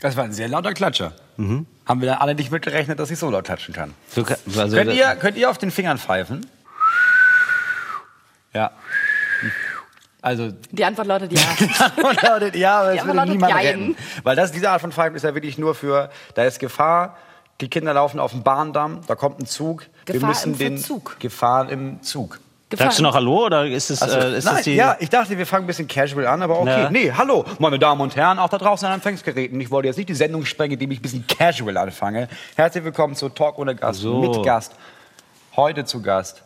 Das war ein sehr lauter Klatscher. Haben wir dann alle nicht mitgerechnet, dass ich so laut klatschen kann. So, also, Könnt ihr, könnt ihr auf den Fingern pfeifen? Ja. Also, Die Antwort lautet ja. und lautet, ja, aber Die es Antwort würde niemand Jein. retten. Weil das, diese Art von Pfeifen ist ja wirklich nur für, da ist Gefahr, die Kinder laufen auf dem Bahndamm, da kommt ein Zug. wir Gefahr müssen im den Verzug. Gefahr im Zug. Sagst du noch Hallo oder ist es, Also, äh, ist nein, das die. ja, ich dachte, wir fangen ein bisschen casual an, aber okay. Ja. Nee, hallo, meine Damen und Herren, auch da draußen an Empfangsgeräten. Ich wollte jetzt nicht die Sendung sprengen, indem ich ein bisschen casual anfange. Herzlich willkommen zu Talk ohne Gast, So. mit Gast. Heute zu Gast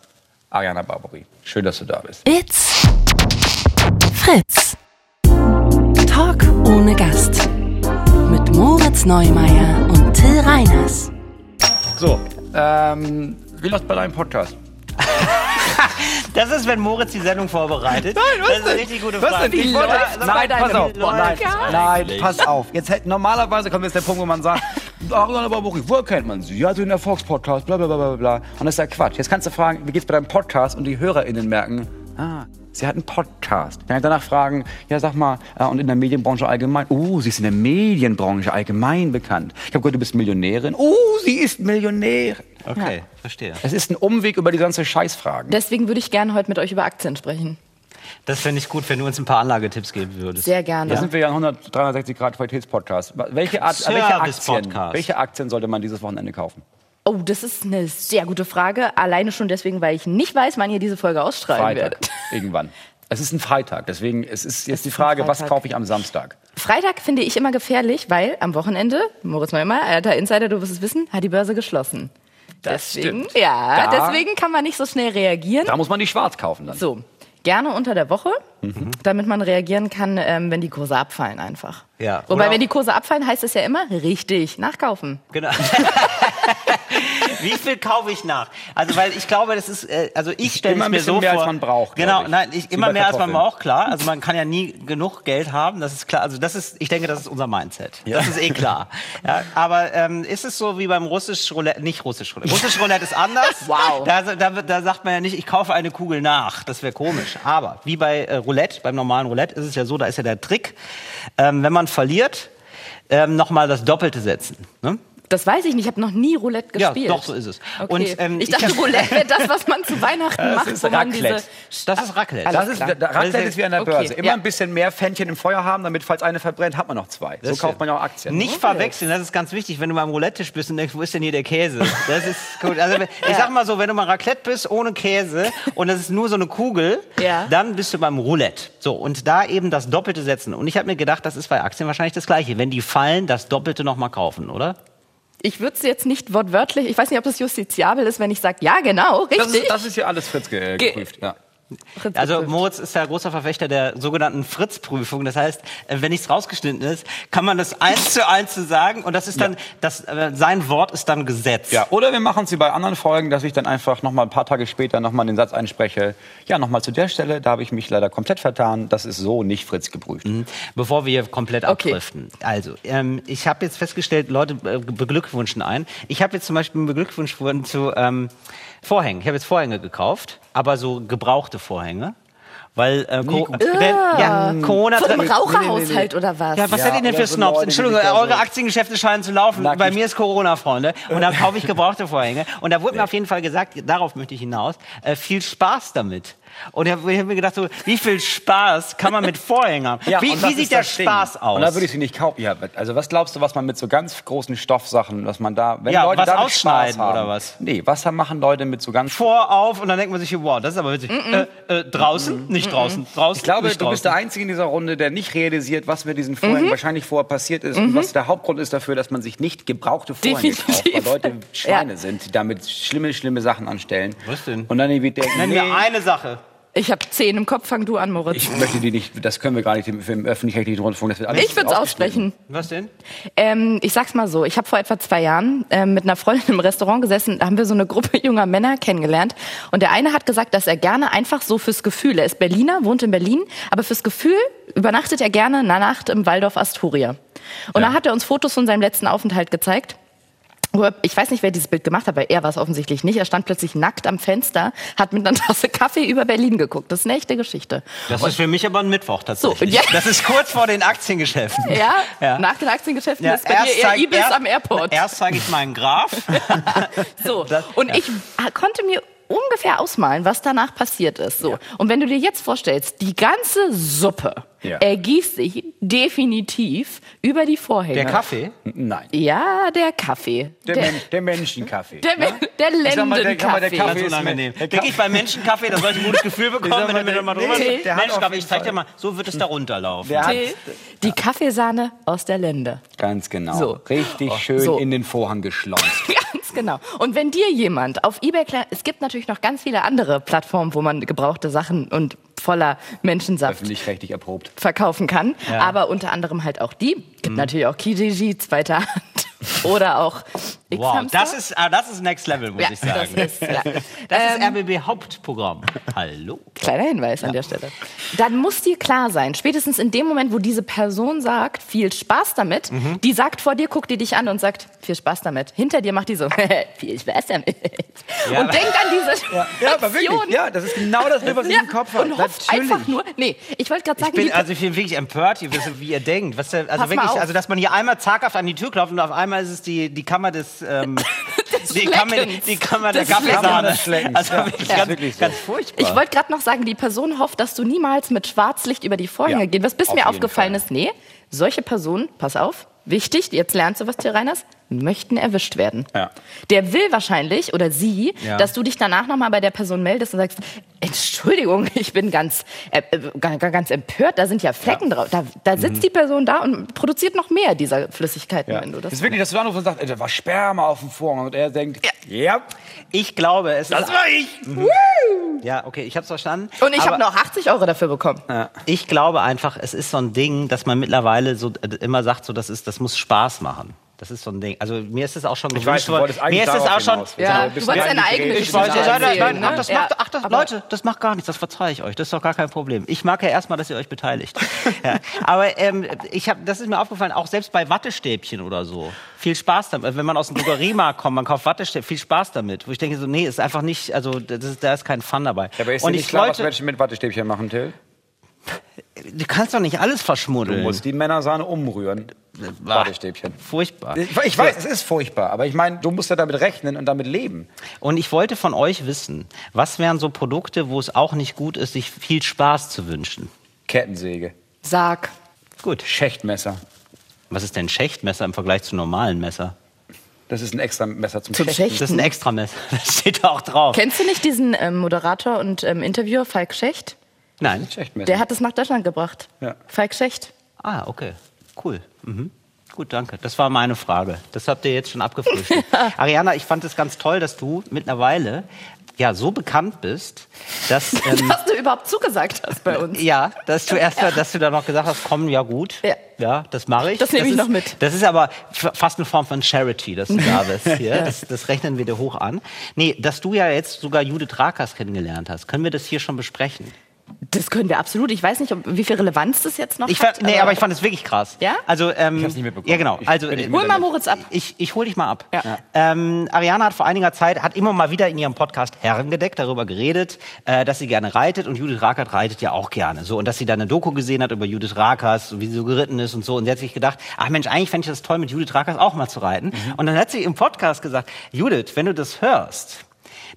Ariana Barbary. Schön, dass du da bist. It's Fritz. Talk ohne Gast. Mit Moritz Neumeier und Till Reiners. So, ähm, wie läuft bei deinem Podcast? Das ist, wenn Moritz die Sendung vorbereitet. Nein, was das ist eine richtig gute Was Frage. denn? Ich wollte- Nein, pass auf. nein, nein, pass auf. Jetzt hätte, normalerweise kommt jetzt der Punkt, wo man sagt, Ariana Barbary, woher kennt man sie? Ja, so in der Fox-Podcast, bla, bla, bla, bla, bla. Und das ist ja Quatsch. Jetzt kannst du fragen, wie geht's bei deinem Podcast? Und die HörerInnen merken, ah, sie hat einen Podcast. Dann danach fragen, ja, sag mal, äh, und in der Medienbranche allgemein, uh, sie ist in der Medienbranche allgemein bekannt. Ich habe gehört, du bist Millionärin. Uh, sie ist Millionärin. Okay, verstehe. Es ist ein Umweg über die ganze Scheißfragen. Deswegen würde ich gerne heute mit euch über Aktien sprechen. Das fände ich gut, wenn du uns ein paar Anlagetipps geben würdest. Sehr gerne. Da sind wir ja ein 100, 360 Grad Qualitätspodcast. Welche, Art, welche, Aktien, welche Aktien sollte man dieses Wochenende kaufen? Oh, das ist eine sehr gute Frage. Alleine schon deswegen, weil ich nicht weiß, wann ihr diese Folge ausstrahlen Freitag. werdet. Irgendwann. Es ist ein Freitag, deswegen es ist jetzt Es die Frage, was kaufe ich am Samstag? Freitag finde ich immer gefährlich, weil am Wochenende, Moritz Neumann, alter Insider, du wirst es wissen, hat die Börse geschlossen. Das deswegen, stimmt. ja, Da- deswegen kann man nicht so schnell reagieren. Da muss man die schwarz kaufen dann. So, gerne unter der Woche, Mhm. damit man reagieren kann, ähm, wenn die Kurse abfallen einfach. Ja. Wobei, Oder wenn die Kurse abfallen, heißt es ja immer, richtig, nachkaufen. Genau. Wie viel kaufe ich nach? Also, weil ich glaube, das ist, äh, also ich stelle Immer mir so mehr, vor. als man braucht, Genau, ich. nein, ich, immer mehr, als man braucht, klar. Also man kann ja nie genug Geld haben, das ist klar. Also das ist, ich denke, das ist unser Mindset. Das ist eh klar. Ja, aber ähm, ist es so wie beim russisch Roulette, nicht russisch Roulette. Russisch Roulette ist anders. Wow. Da, da, da sagt man ja nicht, ich kaufe eine Kugel nach. Das wäre komisch. Aber wie bei äh, Roulette, beim normalen Roulette ist es ja so, da ist ja der Trick, ähm, wenn man verliert, ähm, nochmal das Doppelte setzen. Ne? Das weiß ich nicht, ich habe noch nie Roulette Ja, gespielt. doch, so ist es. Okay. Und, ähm, ich ich dachte, hab- Roulette wäre das, was man zu Weihnachten macht. ist wo man Raclette. diese- Das ist Raclette. Alles Das ist, klar. der Raclette ist wie an der Okay, Börse. Immer ja. ein bisschen mehr Pfännchen im Feuer haben, damit, falls eine verbrennt, hat man noch zwei. So Das kauft man ja auch Aktien. Nicht verwechseln, das ist ganz wichtig, wenn du beim Roulette-Tisch bist und denkst, wo ist denn hier der Käse? Das ist gut. Also, ich sag mal so, wenn du mal Raclette bist ohne Käse und das ist nur so eine Kugel, Ja. dann bist du beim Roulette. So, und da eben das Doppelte setzen. Und ich habe mir gedacht, das ist bei Aktien wahrscheinlich das Gleiche. Wenn die fallen, das Doppelte nochmal kaufen, oder? Ich würde es jetzt nicht wortwörtlich, ich weiß nicht, ob das justiziabel ist, wenn ich sage, ja, genau, richtig. Das ist, das ist hier alles Fritz ge Ge- geprüft. Ja. Fritz Also. Moritz ist ja großer Verfechter der sogenannten Fritz-Prüfung. Das heißt, äh, wenn nichts rausgeschnitten ist, kann man das eins zu eins zu sagen und das ist dann, das, äh, sein Wort ist dann Gesetz. Ja, oder wir machen es wie bei anderen Folgen, dass ich dann einfach noch mal ein paar Tage später noch mal den Satz einspreche. Ja, noch mal zu der Stelle, da habe ich mich leider komplett vertan. Das ist so nicht Fritz geprüft. Bevor wir hier komplett Okay. abdriften. Also, ähm, ich habe jetzt festgestellt, Leute äh, beglückwünschen ein. Ich habe jetzt zum Beispiel einen Beglückwunsch worden zu ähm, Vorhängen. Ich habe jetzt Vorhänge gekauft, aber so gebrauchte Vorhänge. Weil äh, Co denn, ja, Corona Von einem Nee, Raucherhaushalt oder was? Ja, was Ja, seid ihr denn für so Snobs? Entschuldigung, eure Aktiengeschäfte scheinen zu laufen. Nackig- Bei mir ist Corona, Freunde. Und da kaufe ich gebrauchte Vorhänge. Und da wurde mir auf jeden Fall gesagt, darauf möchte ich hinaus, äh, viel Spaß damit. Und ich habe hab mir gedacht, so, wie viel Spaß kann man mit Vorhängen haben? Ja, wie wie sieht der Ding. Spaß aus? Und da würde ich sie nicht kaufen. Ja, also was glaubst du, was man mit so ganz großen Stoffsachen, was man da, wenn Ja, Leute was damit ausschneiden Spaß haben, oder was? Nee, was machen Leute mit so ganz vor auf und dann denkt man sich, wow, das ist aber witzig. Äh, äh, draußen? Nicht draußen. Draußen? Ich glaube, nicht du bist der draußen. Einzige in dieser Runde, der nicht realisiert, was mit diesen Vorhängen wahrscheinlich vorher passiert ist und was der Hauptgrund ist dafür, dass man sich nicht gebrauchte Vorhänge kauft, weil. Leute Schweine sind, die damit schlimme, schlimme Sachen anstellen. Was denn? Und dann irgendwie denken, Nenn nee, mir eine Sache. Ich habe zehn im Kopf, fang du an, Moritz. ich möchte die nicht, das können wir gar nicht im, öffentlich-rechtlichen Rundfunk. Das wird alles Ich würde es aussprechen. Was denn? Ähm, ich sag's mal so, ich habe vor etwa zwei Jahren ähm, mit einer Freundin im Restaurant gesessen, da haben wir so eine Gruppe junger Männer kennengelernt und der eine hat gesagt, dass er gerne einfach so fürs Gefühl, er ist Berliner, wohnt in Berlin, aber fürs Gefühl übernachtet er gerne eine Nacht im Waldorf Astoria. Und da hat er uns Fotos von seinem letzten Aufenthalt gezeigt. Ich weiß nicht, wer dieses Bild gemacht hat, weil er war es offensichtlich nicht. Er stand plötzlich nackt am Fenster, hat mit einer Tasse Kaffee über Berlin geguckt. Das ist eine echte Geschichte. Das ist für mich aber ein Mittwoch tatsächlich. So. Das ist kurz vor den Aktiengeschäften. Ja, Ja. nach den Aktiengeschäften Ja, ist bei dir eher Ibis erst- am Airport. Erst zeige ich meinen Graph. So. Das- und ja. ich konnte mir ungefähr ausmalen, was danach passiert ist. So. Und wenn du dir jetzt vorstellst, die ganze Suppe Ja. ergießt sich definitiv über die Vorhänge. Der Kaffee? Nein. Ja, der Kaffee. Der, Men der Menschenkaffee. der, ne? der sag mal, der- kann man- der Lendenkaffee. Kaffee ist unangenehm. der Denke ich beim Menschenkaffee, da soll ich ein gutes Gefühl bekommen, wenn mir da mal der- drüber nee, der Menschenkaffee, ich zeig dir mal, so wird es da runterlaufen. Der Die, Kaffeesahne aus der Lende. ganz genau. So. Richtig schön So. in den Vorhang geschleust. Ganz genau. Und wenn dir jemand auf eBay, es gibt natürlich noch ganz viele andere Plattformen, wo man gebrauchte Sachen und voller Menschensaft Öffentlich-rechtlich erprobt. verkaufen kann, Ja. aber unter anderem halt auch die. Gibt Mhm. natürlich auch Kijiji, zweiter Hand oder auch Wow, das ist, ah, das ist Next Level, muss ja, ich sagen. Das ist, ja. Das ist Ähm, RBB Hauptprogramm. Hallo. Kleiner Hinweis an der Stelle. Dann muss dir klar sein, spätestens in dem Moment, wo diese Person sagt, viel Spaß damit, Mhm. die sagt vor dir, guckt die dich an und sagt, viel Spaß damit. Hinter dir macht die so, viel Spaß damit. Ja, und denkt an diese Ja, aber wirklich. Ja, das ist genau das, was ich Ja, im Kopf habe. und hofft einfach nur, nee, ich wollte gerade Ich sagen, bin die, also ich bin wirklich empört, wie ihr denkt. Was, also Pass mal wirklich, auf. also dass man hier einmal zaghaft an die Tür klopft und auf einmal ist es die, die Kammer des, ähm, die, Kammer, Schleckens. die Kammer der Des Schleckens. Kaffeesahne. Des Schleckens, Also ja. wirklich Ja, ganz, wirklich so. ganz furchtbar. Ich wollte gerade noch sagen, die Person hofft, dass du niemals mit Schwarzlicht über die Vorhänge Ja, gehst. Was bis auf mir aufgefallen Fall. ist, nee, solche Personen, pass auf, wichtig, jetzt lernst du was, Till Reiners, möchten erwischt werden. Ja. Der will wahrscheinlich, oder sie, Ja. dass du dich danach nochmal bei der Person meldest und sagst, Entschuldigung, ich bin ganz, äh, äh, ganz, empört, da sind ja Flecken drauf. Da, da sitzt die Person da und produziert noch mehr dieser Flüssigkeiten, Ja. wenn du Das das... ist wirklich, dass du anrufst und sagst, da war Sperma auf dem Vorhang. Und er denkt, ja, Ich glaube, es das ist. war ich. Ja, okay, ich hab's verstanden. Und ich habe noch 80 Euro dafür bekommen. Ich glaube einfach, es ist so ein Ding, dass man mittlerweile so äh, immer sagt, so das ist, das muss Spaß machen. Das ist so ein Ding. Also mir ist es auch schon Ich gewünscht weiß, du worden. Mir ist es auch schon. Ja, du wolltest deine eigene Geschichte nein, nein, nein, erzählen, nein, ne? das Ja, macht, ach, das, Leute, das macht gar nichts, das verzeihe ich euch, das ist doch gar kein Problem. Ich mag ja erstmal, dass ihr euch beteiligt. ja. Aber ähm, ich hab, das ist mir aufgefallen, auch selbst bei Wattestäbchen oder so, viel Spaß damit. Wenn man aus dem Drogeriemarkt kommt, man kauft Wattestäbchen, viel Spaß damit. Wo ich denke so, nee, ist einfach nicht, also das ist, da ist kein Fun dabei. Ja, aber ist Und nicht ich klar, was wollte, Menschen mit Wattestäbchen machen, Till? du kannst doch nicht alles Du verschmuddeln. musst die Männersahne umrühren. Wattestäbchen. Furchtbar. Ich, ich weiß, es ist furchtbar, aber ich meine, du musst ja damit rechnen und damit leben. Und ich wollte von euch wissen, was wären so Produkte, wo es auch nicht gut ist, sich viel Spaß zu wünschen? Kettensäge, Sag. Gut. Schächtmesser. Was ist denn Schächtmesser im Vergleich zu normalen Messer? Das ist ein extra Messer zum, Zum Schächten. Schächten. Das ist ein Extramesser. Das steht da auch drauf. Kennst du nicht diesen ähm, Moderator und ähm, Interviewer Falk Schecht? Nein. Schächtmesser. Der hat es nach Deutschland gebracht. Ja. Falk Schecht. Ah, okay. Cool. Mhm. Gut, danke. Das war meine Frage. Das habt ihr jetzt schon abgefrühstückt. Ariana, ich fand es ganz toll, dass du mittlerweile ja so bekannt bist, dass ähm, Dass du überhaupt zugesagt hast bei uns. ja, dass du erst, dass du da noch gesagt hast, komm, ja gut, Ja. ja, das mache ich. Das nehme ich ist, noch mit. Das ist aber fast eine Form von Charity, dass du da bist hier. Das, das rechnen wir dir hoch an. Nee, dass du ja jetzt sogar Judith Rakers kennengelernt hast, können wir das hier schon besprechen? Das können wir absolut. Ich weiß nicht, ob, wie viel Relevanz das jetzt noch Ich hat. fand, nee, aber ich fand es wirklich krass. Ja? Also, ähm, Ich hab's nicht mitbekommen. Ja, genau. Ich Also, nicht äh, Hol mal Moritz ab. ich, ich hol dich mal ab. Ja. Ähm, Ariana hat vor einiger Zeit, hat immer mal wieder in ihrem Podcast Herrengedeck darüber geredet, äh, dass sie gerne reitet und Judith Rakers reitet ja auch gerne. So, und dass sie da eine Doku gesehen hat über Judith Rakers, wie sie so geritten ist und so. Und sie hat sich gedacht, ach Mensch, eigentlich fände ich das toll, mit Judith Rakers auch mal zu reiten. Mhm. Und dann hat sie im Podcast gesagt, Judith, wenn du das hörst,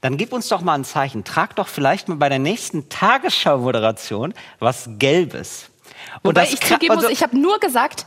dann gib uns doch mal ein Zeichen. Trag doch vielleicht mal bei der nächsten Tagesschau-Moderation was Gelbes. Und Wobei das ich zugeben muss, so- ich habe nur gesagt,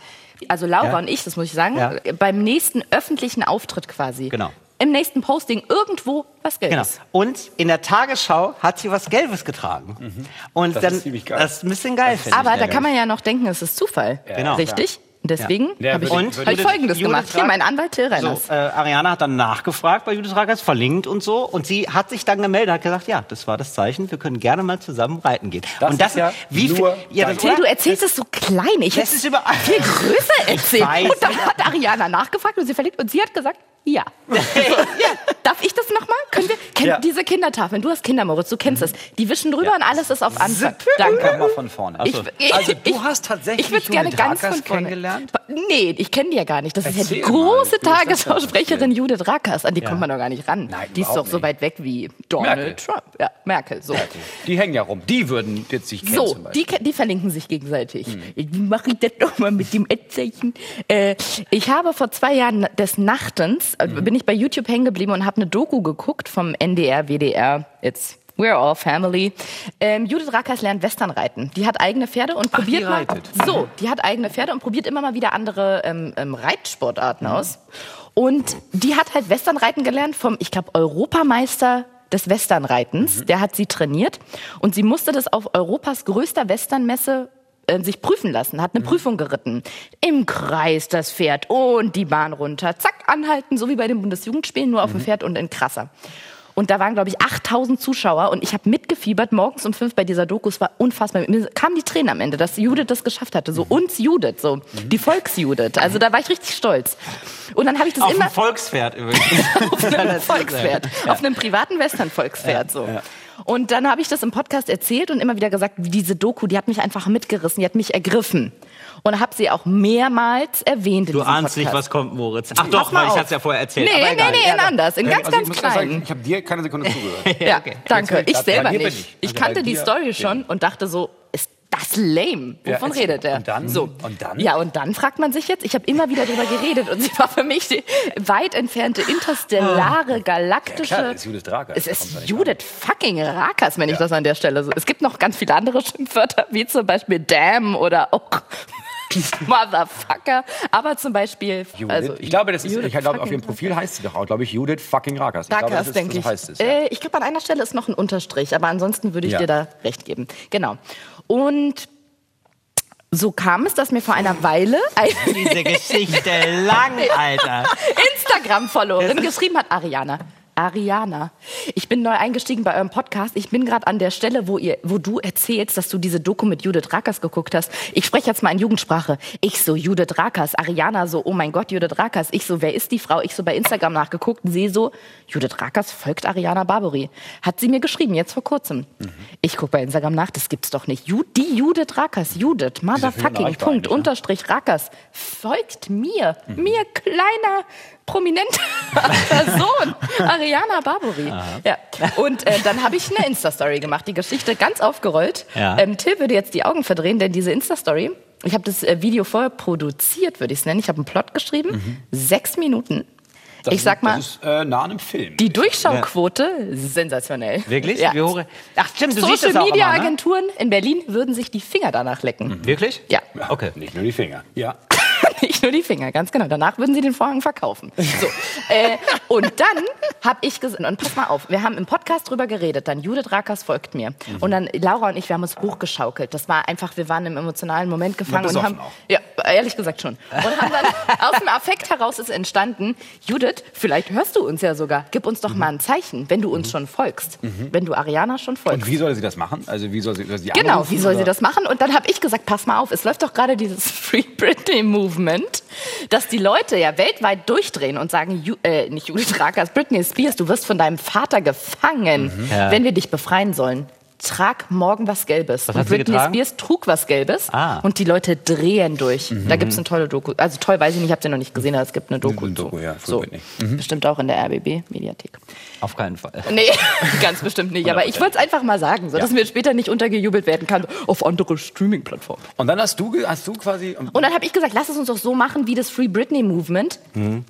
also Laura Ja. und ich, das muss ich sagen, Ja. beim nächsten öffentlichen Auftritt quasi. Genau. Im nächsten Posting irgendwo was Genau. Gelbes. Und in der Tagesschau hat sie was Gelbes getragen. Und Das dann, ist ziemlich geil. Das ist ein bisschen geil. Aber da kann man ja noch denken, es ist Zufall. Genau. Richtig? Und deswegen Ja, habe ich, Und hab ich Folgendes Judith gemacht. Hier, mein Anwalt Till Reiners. So, äh, Ariana hat dann nachgefragt bei Judith Rakers, verlinkt und so. Und sie hat sich dann gemeldet, hat gesagt, ja, das war das Zeichen, wir können gerne mal zusammen reiten gehen. Das und das ist ja wie viel, nur ja, das, Till, du erzählst es so klein. Ich hätte überall. viel größer erzählt. Und dann hat Ariana nachgefragt und sie verliebt und sie hat gesagt, ja. Darf ich das nochmal? Können wir, kenn Ja. diese Kindertafeln. Du hast Kinder, Moritz, du kennst es. Die wischen drüber und alles ist auf Anfang. Zipp. Komm Danke. mal von vorne. Ich, Also, du hast tatsächlich Ich würde gerne Judith ganz Rakers von vorne. kennengelernt? Nee, ich kenne die ja gar nicht. Das ist ja die Erzähl mal, große denn Tagesschausprecherin Judith Rakers. An die kommt man doch gar nicht ran. Nein, die ist doch überhaupt so nicht. weit weg wie Donald Merkel. Trump. Ja, Merkel. So. Die hängen ja rum. Die würden jetzt sich kennen So, die, die verlinken sich gegenseitig. Wie mache ich das doch mal mit dem Ad-Zeichen? Äh, ich habe vor zwei Jahren des Nachtens, äh, bin ich bei YouTube hängen geblieben und habe eine Doku geguckt vom NDR, WDR, it's We're all family. Ähm, Judith Rakers lernt Westernreiten. Die hat eigene Pferde und probiert die mal. So, die hat eigene Pferde und probiert immer mal wieder andere ähm, ähm, Reitsportarten aus. Und die hat halt Westernreiten gelernt vom, ich glaube, Europameister des Westernreitens. Der hat sie trainiert und sie musste das auf Europas größter Westernmesse äh, sich prüfen lassen, hat eine Prüfung geritten. Im Kreis das Pferd und die Bahn runter. Zack, anhalten, so wie bei den Bundesjugendspielen, nur auf dem Pferd und in krasser. Und da waren, glaube ich, 8000 Zuschauer und ich habe mitgefiebert morgens um fünf bei dieser Doku. Es war unfassbar. Mir kamen die Tränen am Ende, dass Judith das geschafft hatte. So uns Judith, so die Volksjudith. Also da war ich richtig stolz. Und dann habe ich das Auf immer dem Volkspferd übrigens. auf einem Volkspferd, auf einem privaten Western-Volkspferd so. Und dann habe ich das im Podcast erzählt und immer wieder gesagt, diese Doku, die hat mich einfach mitgerissen, die hat mich ergriffen. Und habe sie auch mehrmals erwähnt in Du ahnst nicht, Podcast. was kommt, Moritz. Ach doch, mal weil ich hatte es ja vorher erzählt. Nee, aber nee, nee, in anders, in ganz, Also ich ganz ehrlich sagen, klein. ich habe dir keine Sekunde zugehört. Ja, okay. danke. Ich selber nicht. ich. Ich Also kannte die Story schon und dachte so, das lame? Ja, Wovon erzähl. redet er? Und dann? So. Und dann? Ja, und dann fragt man sich jetzt, ich habe immer wieder drüber geredet und sie war für mich die weit entfernte interstellare, galaktische. Ja, klar, ist Judith Rakers, Es ja ist Judith fucking Rakers, wenn ich das an der Stelle so. Es gibt noch ganz viele andere Schimpfwörter, wie zum Beispiel Damn oder auch Motherfucker. Aber zum Beispiel. Judith. Also, ich glaube, das ist, Judith ich glaube, auf fucking ihrem Profil heißt sie doch auch, glaube ich, Judith fucking Rakers. Ich glaube, das Rakers, denke so ich. heißt es. Ja. Äh, ich glaube, an einer Stelle ist noch ein Unterstrich, aber ansonsten würde ich Ja. dir da recht geben. Genau. Und so kam es, dass mir vor einer Weile eine Diese Geschichte lang, Alter. Instagram-Followerin geschrieben hat, Ariana. Ariana, ich bin neu eingestiegen bei eurem Podcast. Ich bin gerade an der Stelle, wo ihr, wo du erzählst, dass du diese Doku mit Judith Rakers geguckt hast. Ich spreche jetzt mal in Jugendsprache. Ich so, Judith Rakers. Ariana so, oh mein Gott, Judith Rakers. Ich so, wer ist die Frau? Ich so bei Instagram nachgeguckt. Sie so, Judith Rakers folgt Ariana Barbary. Hat sie mir geschrieben, jetzt vor kurzem. Ich gucke bei Instagram nach, das gibt's doch nicht. Ju die Judith Rakers, Judith, motherfucking, Punkt, eigentlich, ne? Unterstrich Rakers, folgt mir. Mir, kleiner, prominenter Person. Ariana Barbary. Ja. Und äh, dann habe ich eine Insta-Story gemacht, die Geschichte ganz aufgerollt. Ja. Ähm, Till würde jetzt die Augen verdrehen, denn diese Insta-Story, ich habe das äh, Video vorher produziert, würde ich es nennen. Ich habe einen Plot geschrieben, sechs Minuten. Das ich sag mal, Das ist äh, nah an einem Film. die Durchschauquote, sensationell. Wirklich? Ja. Wie hoch? Ach, stimmt, du siehst Social das auch Media immer, ne? Agenturen in Berlin würden sich die Finger danach lecken. Wirklich? Ja. Okay. Nicht nur die Finger. Ja. Nicht nur die Finger, ganz genau. Danach würden sie den Vorhang verkaufen. So. äh, und dann habe ich gesagt, und pass mal auf, wir haben im Podcast drüber geredet, dann Judith Rakers folgt mir. Mhm. Und dann Laura und ich, wir haben uns hochgeschaukelt. Das war einfach, wir waren im emotionalen Moment gefangen und haben, auch. ja, ehrlich gesagt schon. Und haben dann, aus dem Affekt heraus ist entstanden, Judith, vielleicht hörst du uns ja sogar, gib uns doch mal ein Zeichen, wenn du uns schon folgst. Wenn du Ariana schon folgst. Mhm. Und wie soll sie das machen? Also wie soll sie, soll sie Genau, anrufen, wie soll sie oder? das machen? Und dann habe ich gesagt, pass mal auf, es läuft doch gerade dieses Free Britney Movement, dass die Leute ja weltweit durchdrehen und sagen, Ju äh, nicht Judith Rakers, Britney Spears, du wirst von deinem Vater gefangen, Mhm. Ja. wenn wir dich befreien sollen. Trag morgen was Gelbes. Was und Britney getragen? Spears trug was Gelbes Ah. und die Leute drehen durch. Mhm. Da gibt's eine tolle Doku. Also toll, weiß ich nicht, ich habe sie noch nicht gesehen, aber es gibt eine Doku. Eine Doku, ja, so. Britney. Bestimmt auch in der RBB-Mediathek. Auf keinen Fall. Nee, ganz bestimmt nicht. Aber ich wollte es einfach mal sagen, so dass mir später nicht untergejubelt werden kann auf andere Streaming-Plattformen. Und dann hast du, hast du quasi. Und dann habe ich gesagt, lass es uns doch so machen wie das Free Britney Movement.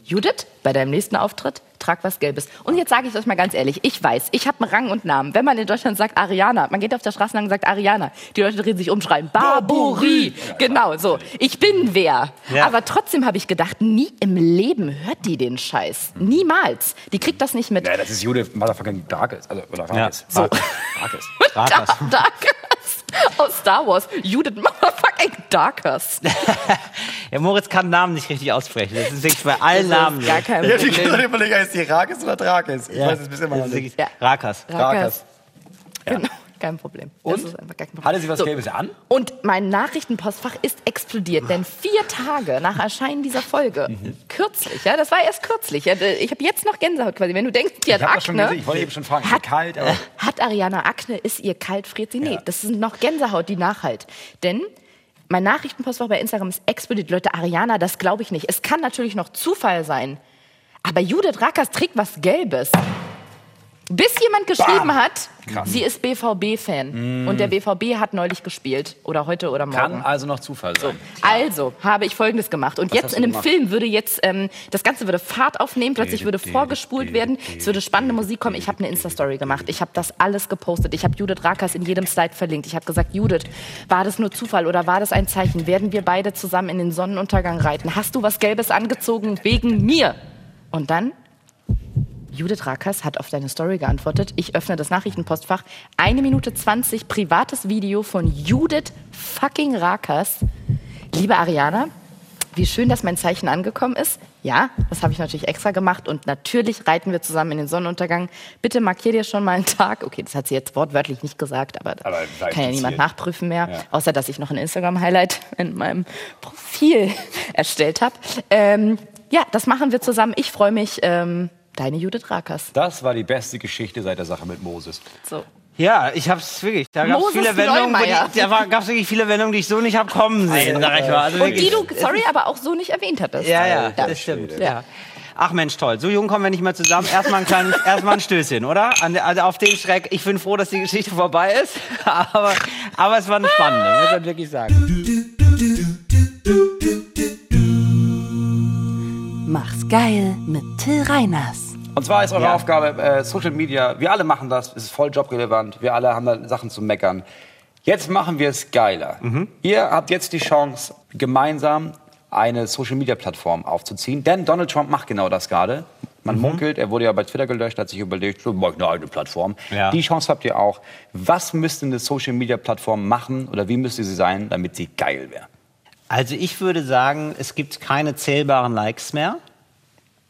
Judith, bei deinem nächsten Auftritt, trag was Gelbes. Und jetzt sage ich euch mal ganz ehrlich, ich weiß, ich habe einen Rang und Namen. Wenn man in Deutschland sagt Ariana, man geht auf der Straße lang und sagt Ariana, die Leute drehen sich um, schreien Barburi. Genau, so. Ich bin wer. Ja. Aber trotzdem habe ich gedacht, nie im Leben hört die den Scheiß. Niemals. Die kriegt das nicht mit. ja, das ist Judith Motherfucking Darkest. Also, oder Rakes. So. Rakes. Rakers. Da- Darkest aus Star Wars. Judith Motherfucking Darkest. Ja, Moritz kann Namen nicht richtig aussprechen. Das ist wirklich bei allen Namen. Gar kein Ja, die Problem. können überlegen, heißt die Rakes oder Drakes? Ich Ja. weiß es bis immer noch nicht. Rakers. Ja. Genau. Kein Problem. Und? kein Problem. Hatte sie was Gelbes an? Und mein Nachrichtenpostfach ist explodiert, denn vier Tage nach Erscheinen dieser Folge, Mhm. kürzlich, ja, das war erst kürzlich, ja, ich habe jetzt noch Gänsehaut quasi, wenn du denkst, die hat Ich das schon Akne. gesehen. Ich wollte eben schon fragen, hat, kalt, aber- hat Ariana Akne, ist ihr kalt, friert sie? Nee, Ja. das ist noch Gänsehaut, die nachhalt. Denn mein Nachrichtenpostfach bei Instagram ist explodiert. Leute, Ariana, das glaube ich nicht. Es kann natürlich noch Zufall sein. Aber Judith Rackers trägt was Gelbes. Bis jemand geschrieben Bam. hat, Krass. sie ist BVB-Fan. Und der BVB hat neulich gespielt. Oder heute oder morgen. Kann also noch Zufall sein. Also habe ich Folgendes gemacht. Und jetzt hast in dem gemacht? Film würde jetzt, ähm, das Ganze würde Fahrt aufnehmen, plötzlich würde vorgespult werden, es würde spannende Musik kommen. Ich habe eine Insta-Story gemacht. Ich habe das alles gepostet. Ich habe Judith Rakers in jedem Slide verlinkt. Ich habe gesagt, Judith, war das nur Zufall oder war das ein Zeichen? Werden wir beide zusammen in den Sonnenuntergang reiten? Hast du was Gelbes angezogen wegen mir? Und dann Judith Rakers hat auf deine Story geantwortet. Ich öffne das Nachrichtenpostfach. Eine Minute 20 privates Video von Judith fucking Rakers. Liebe Ariana, wie schön, dass mein Zeichen angekommen ist. Ja, das habe ich natürlich extra gemacht und natürlich reiten wir zusammen in den Sonnenuntergang. Bitte markier dir schon mal einen Tag. Okay, das hat sie jetzt wortwörtlich nicht gesagt, aber, Aber kann ja niemand nachprüfen mehr, Ja. außer dass ich noch ein Instagram-Highlight in meinem Profil erstellt habe. Ähm, ja, das machen wir zusammen. Ich freue mich. Ähm, deine Judith Rakers. Das war die beste Geschichte seit der Sache mit Moses. So. Ja, ich hab's wirklich. Da gab's Moses viele Wendungen, die, da war- gab's wirklich viele Wendungen, die ich so nicht hab kommen sehen, sag ich mal. Also Und wirklich. die du, sorry, aber auch so nicht erwähnt hattest. Ja, ja, Ja. das stimmt. Ja. Ach Mensch, toll. So jung kommen wir nicht mehr zusammen. Erstmal ein kleines, erstmal ein Stößchen, oder? An, also auf den Schreck. Ich bin froh, dass die Geschichte vorbei ist. Aber, aber es war eine spannende, muss man wirklich sagen. Mach's geil mit Till Reiners. Und zwar ist eure Ja. Aufgabe, äh, Social Media, wir alle machen das, es ist voll jobrelevant, wir alle haben da Sachen zu meckern. Jetzt machen wir es geiler. Ihr habt jetzt die Chance, gemeinsam eine Social Media Plattform aufzuziehen, denn Donald Trump macht genau das gerade. Man munkelt, er wurde ja bei Twitter gelöscht, hat sich überlegt, so, mach ich eine eigene Plattform. Ja. Die Chance habt ihr auch. Was müsste eine Social Media Plattform machen oder wie müsste sie sein, damit sie geil wäre? Also ich würde sagen, es gibt keine zählbaren Likes mehr.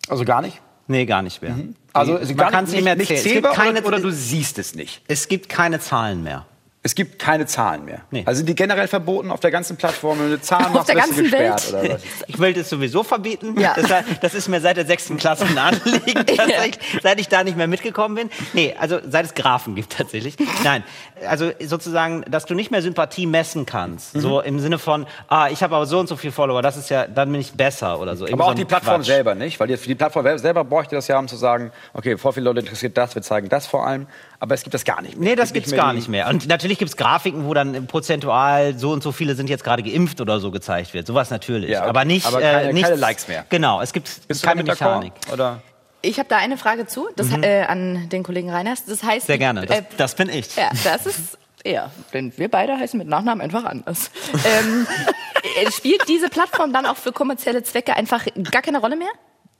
Also gar nicht? Nee, gar nicht mehr. Also Die- sie man kann es nicht mehr nicht zählen. Es gibt zählbar keine, oder, oder du siehst es nicht. es gibt keine Zahlen mehr. Es gibt keine Zahlen mehr. Nee. Also sind die generell verboten auf der ganzen Plattform. Wenn du eine Zahl Auf machst, der wirst du ganzen gesperrt Welt? oder was? Ich will das sowieso verbieten. Ja. Das, das ist mir seit der sechsten Klasse ein Anliegen, tatsächlich, seit ich da nicht mehr mitgekommen bin. Nee, also seit es Graphen gibt tatsächlich. Nein, also sozusagen, dass du nicht mehr Sympathie messen kannst. Mhm. So im Sinne von, ah, ich habe aber so und so viel Follower, das ist ja, dann bin ich besser oder so. Aber so auch ein die Plattform Quatsch. selber nicht, weil die, für die Plattform selber bräuchte das ja, um zu sagen, okay, vor viele Leute interessiert das, wir zeigen das vor allem, aber es gibt das gar nicht mehr. Nee, das Es gibt's mehr gar nicht mehr. Und natürlich gibt's Grafiken, wo dann prozentual so und so viele sind jetzt gerade geimpft oder so gezeigt wird. Sowas natürlich. Ja, okay. Aber nicht, Aber keine- äh, nichts, keine Likes mehr. Genau, es gibt Bist keine? Mechanik. Oder? Ich habe da eine Frage zu, das, äh, an den Kollegen Reiners. Das heißt, Mhm. Sehr gerne. Das, äh, das bin ich. Ja, das ist er. Denn wir beide heißen mit Nachnamen einfach anders. ähm, äh, spielt diese Plattform dann auch für kommerzielle Zwecke einfach gar keine Rolle mehr?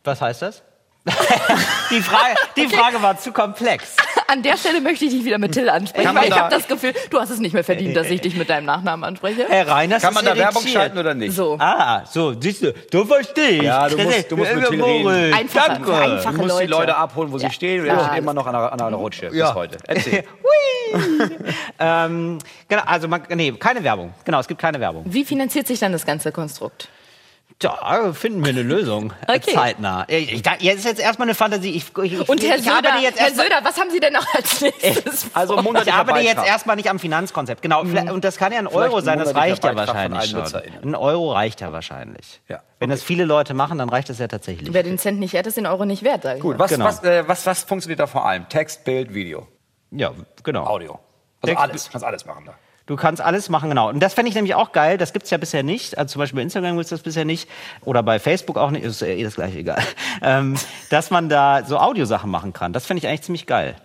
Was heißt das? Die, Frage, die Frage war zu komplex. An der Stelle möchte ich dich wieder mit Till ansprechen, weil ich da- habe das Gefühl, du hast es nicht mehr verdient, dass ich dich mit deinem Nachnamen anspreche. Herr Reiners Kann man da Werbung schalten oder nicht? So. Ah, so, siehst du, du verstehst. Ja, du musst- du musst mit Till reden. Einfache- Danke. einfache Du musst die Leute. Leute abholen, wo sie Ja. stehen und Ja. steht immer noch an einer, an einer Rutsche Ja. bis heute. Erzähl. ähm, genau, also, man, nee, keine Werbung. Genau, es gibt keine Werbung. Wie finanziert sich dann das ganze Konstrukt? Da finden wir eine Lösung. Okay. Zeitnah. Ich, ich, jetzt ist jetzt erstmal eine Fantasie. Ich, ich, Und Herr ich Söder, arbeite jetzt Herr erstmal- Söder, was haben Sie denn noch als nächstes? Also Ich monatlicher arbeite jetzt erstmal nicht am Finanzkonzept. Genau. Vielleicht- Und das kann ja ein Vielleicht Euro ein sein, das reicht ja wahrscheinlich schon. Ein Euro reicht ja wahrscheinlich. Ja. Wenn das viele Leute machen, dann reicht das ja tatsächlich. Wer den Cent nicht ehrt, ist den Euro nicht wert, sag ich Gut, mal. was, Genau. was, äh, was, was funktioniert da vor allem? Text, Bild, Video, Ja, genau. Audio. Also Text- alles, kannst alles machen da. Du kannst alles machen, genau. Und das fände ich nämlich auch geil. Das gibt's ja bisher nicht. Also zum Beispiel bei Instagram gibt's das bisher nicht. Oder bei Facebook auch nicht. Ist eh das gleiche, egal. Ähm, dass man da so Audiosachen machen kann. Das fände ich eigentlich ziemlich geil.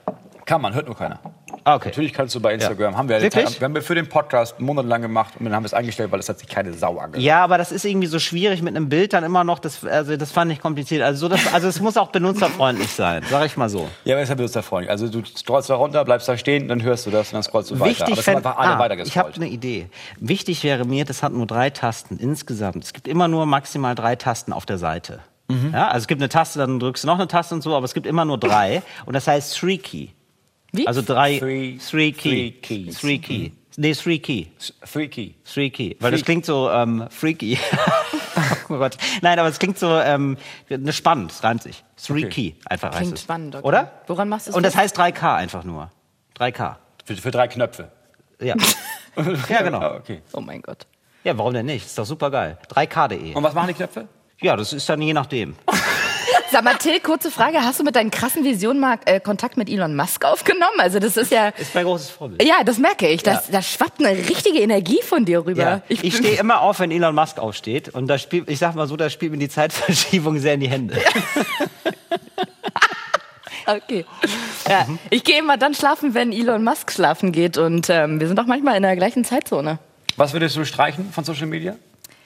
Kann man, hört nur keiner. Ah, okay. Natürlich kannst du bei Instagram, haben wir, Wirklich? wir haben wir für den Podcast monatelang gemacht und dann haben wir es eingestellt, weil es hat sich keine Sau angehört. Ja, aber das ist irgendwie so schwierig mit einem Bild dann immer noch. Das, also das fand ich kompliziert. Also, so das, also es muss auch benutzerfreundlich sein, sag ich mal so. Ja, aber ist ja benutzerfreundlich. Also du scrollst da runter, bleibst da stehen, dann hörst du das und dann scrollst du weiter. Wichtig aber es fänd- einfach alle ah, ich habe eine Idee. Wichtig wäre mir, das hat nur drei Tasten insgesamt. Es gibt immer nur maximal drei Tasten auf der Seite. Mhm. Ja, also es gibt eine Taste, dann drückst du noch eine Taste und so, aber es gibt immer nur drei. Und das heißt Three Key. Wie? Also drei, Three- three key. three keys. Three key. Nee, three key. Three Key. Three key. Weil das Freak. klingt so ähm, freaky. oh Gott. Nein, aber es klingt so ähm, ne, spannend, es reimt sich. Three Okay. key einfach heißt Klingt spannend, okay. Oder? Woran machst du es Und das heißt 3K einfach nur. 3K. Für, für drei Knöpfe. Ja. ja, genau. Ah, okay. Oh mein Gott. Ja, warum denn nicht? Ist doch super geil. 3K.de. Und was machen die Knöpfe? Ja, das ist dann je nachdem. Sag mal, Till, kurze Frage. Hast du mit deinen krassen Visionen mal äh, Kontakt mit Elon Musk aufgenommen? Also das ist ja... Ist mein großes Vorbild. Ja, das merke ich. Das, Da schwappt eine richtige Energie von dir rüber. Ja. Ich, bin- stehe immer auf, wenn Elon Musk aufsteht. Und da spielt, ich sag mal so, da spielt mir die Zeitverschiebung sehr in die Hände. Okay. Ja, ich gehe immer dann schlafen, wenn Elon Musk schlafen geht. Und ähm, wir sind auch manchmal in der gleichen Zeitzone. Was würdest du streichen von Social Media?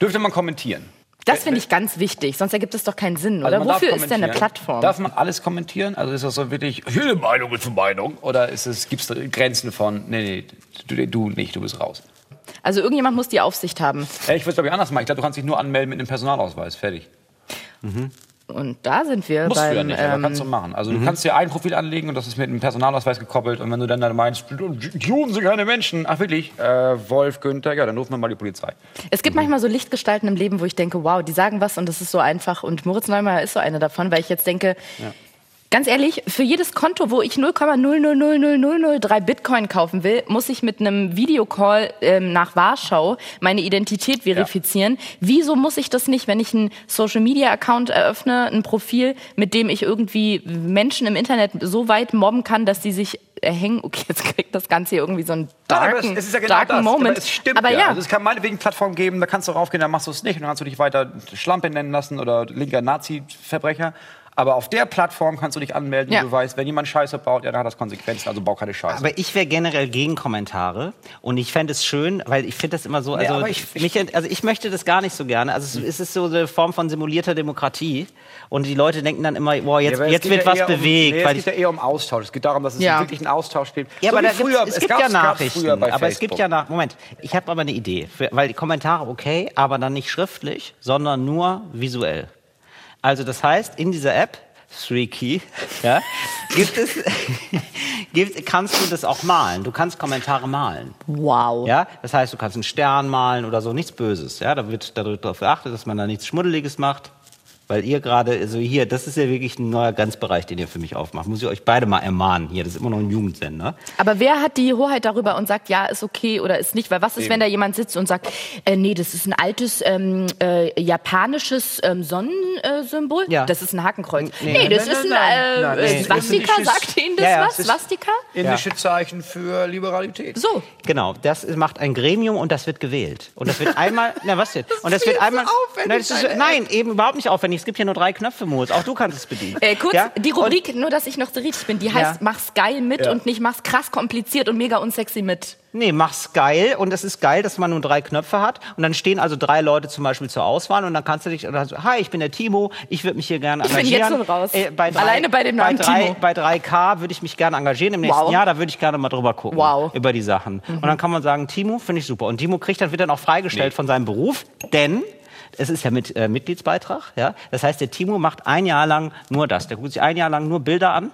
Dürfte man kommentieren? Das finde ich ganz wichtig, sonst ergibt es doch keinen Sinn, Also oder? darf Wofür ist denn eine. Plattform? Darf man alles kommentieren? Also ist das so wirklich, jede Meinung ist eine Meinung? Oder gibt es Grenzen von, nee, nee, du, du nicht, du bist raus? Also irgendjemand muss die Aufsicht haben. Ja, ich würde es glaube ich anders machen. Ich glaube, du kannst dich nur anmelden mit einem Personalausweis. Fertig. Und da sind wir Musst beim... du ja nicht, aber ähm, kannst du machen. Also du kannst dir ein Profil anlegen und das ist mit einem Personalausweis gekoppelt. Und wenn du dann, dann meinst, Juden sind keine Menschen. Ach wirklich? Äh, Wolf, Günther, ja, dann rufen wir mal die Polizei. Es gibt manchmal so Lichtgestalten im Leben, wo ich denke, wow, die sagen was und das ist so einfach. Und Moritz Neumeier ist so eine davon, weil ich jetzt denke, ganz ehrlich, für jedes Konto, wo ich 0,0000003 Bitcoin kaufen will, muss ich mit einem Videocall ähm, nach Warschau meine Identität verifizieren. Wieso muss ich das nicht, wenn ich einen Social-Media-Account eröffne, ein Profil, mit dem ich irgendwie Menschen im Internet so weit mobben kann, dass die sich erhängen? Okay, jetzt kriegt das Ganze hier irgendwie so einen darken, darken Moment. Aber es stimmt Aber ja. ja. Also es kann meinetwegen Plattformen geben, da kannst du raufgehen, dann machst du es nicht und dann kannst du dich weiter Schlampe nennen lassen oder linker Nazi-Verbrecher. Aber auf der Plattform kannst du dich anmelden Ja. und du weißt, wenn jemand Scheiße baut, ja, dann hat das Konsequenzen, also bau keine Scheiße. Aber ich wäre generell gegen Kommentare und ich fände es schön, weil ich finde das immer so, also, aber ich- mich, also ich möchte das gar nicht so gerne. Also es, es ist so eine Form von simulierter Demokratie und die Leute denken dann immer, boah, jetzt, Ja, es jetzt wird ja was bewegt. Um, nee, weil es geht ja eher um Austausch. Es geht darum, dass es Ja. wirklich einen Austausch gibt. ja, So aber früher, gibt's, es gibt ja Nachrichten, aber es gibt Facebook. ja nach, Moment, ich habe aber eine Idee, für, weil die Kommentare okay, aber dann nicht schriftlich, sondern nur visuell. Also das heißt, in dieser App, Three Key, ja, gibt es, gibt, kannst du das auch malen. Du kannst Kommentare malen. Wow. Ja, das heißt, du kannst einen Stern malen oder so, nichts Böses. Ja, da wird darauf geachtet, dass man da nichts Schmuddeliges macht. Weil ihr gerade, also hier, das ist ja wirklich ein neuer Grenzbereich, den ihr für mich aufmacht. Muss ich euch beide mal ermahnen hier. Das ist immer noch ein Jugendsender. Aber wer hat die Hoheit darüber und sagt, ja, ist okay oder ist nicht? Weil was ist, wenn da jemand sitzt und sagt, äh, nee, das ist ein altes ähm, äh, japanisches ähm, Sonnensymbol? Ja. Das ist ein Hakenkreuz. Nee. Nee, das Nein, ist ein nein, äh, nein, äh. Swastika, Das ist- sagt Ihnen das Ja, ja, was? Swastika? Indische Zeichen für Liberalität. So. Genau, das macht ein Gremium und das wird gewählt. Und das wird einmal, na was denn? Und das wird einmal, aufwendig, nein, das ist, nein, eben überhaupt nicht aufwendig. Es gibt hier nur drei Knöpfe, Moritz. Auch du kannst es bedienen. Äh, kurz, Ja? die Und- Rubrik, nur dass ich noch so richtig bin, die heißt, Ja. mach's geil mit Ja. und nicht mach's krass kompliziert und mega unsexy mit. Nee, mach's geil und es ist geil, dass man nur drei Knöpfe hat und dann stehen also drei Leute zum Beispiel zur Auswahl und dann kannst du dich, oder so, hi, ich bin der Timo, ich würde mich hier gerne Ich bin engagieren. jetzt schon raus. Äh, bei drei, Alleine bei dem Namen bei drei, Timo. Bei 3K würde ich mich gerne engagieren im nächsten Wow. Jahr, da würde ich gerne mal drüber gucken. Wow. Über die Sachen. Und dann kann man sagen, Timo, finde ich super. Und Timo kriegt dann, wird dann auch freigestellt von seinem Beruf, denn es ist ja mit äh, Mitgliedsbeitrag, ja. Das heißt, der Timo macht ein Jahr lang nur das. Der guckt sich ein Jahr lang nur Bilder an.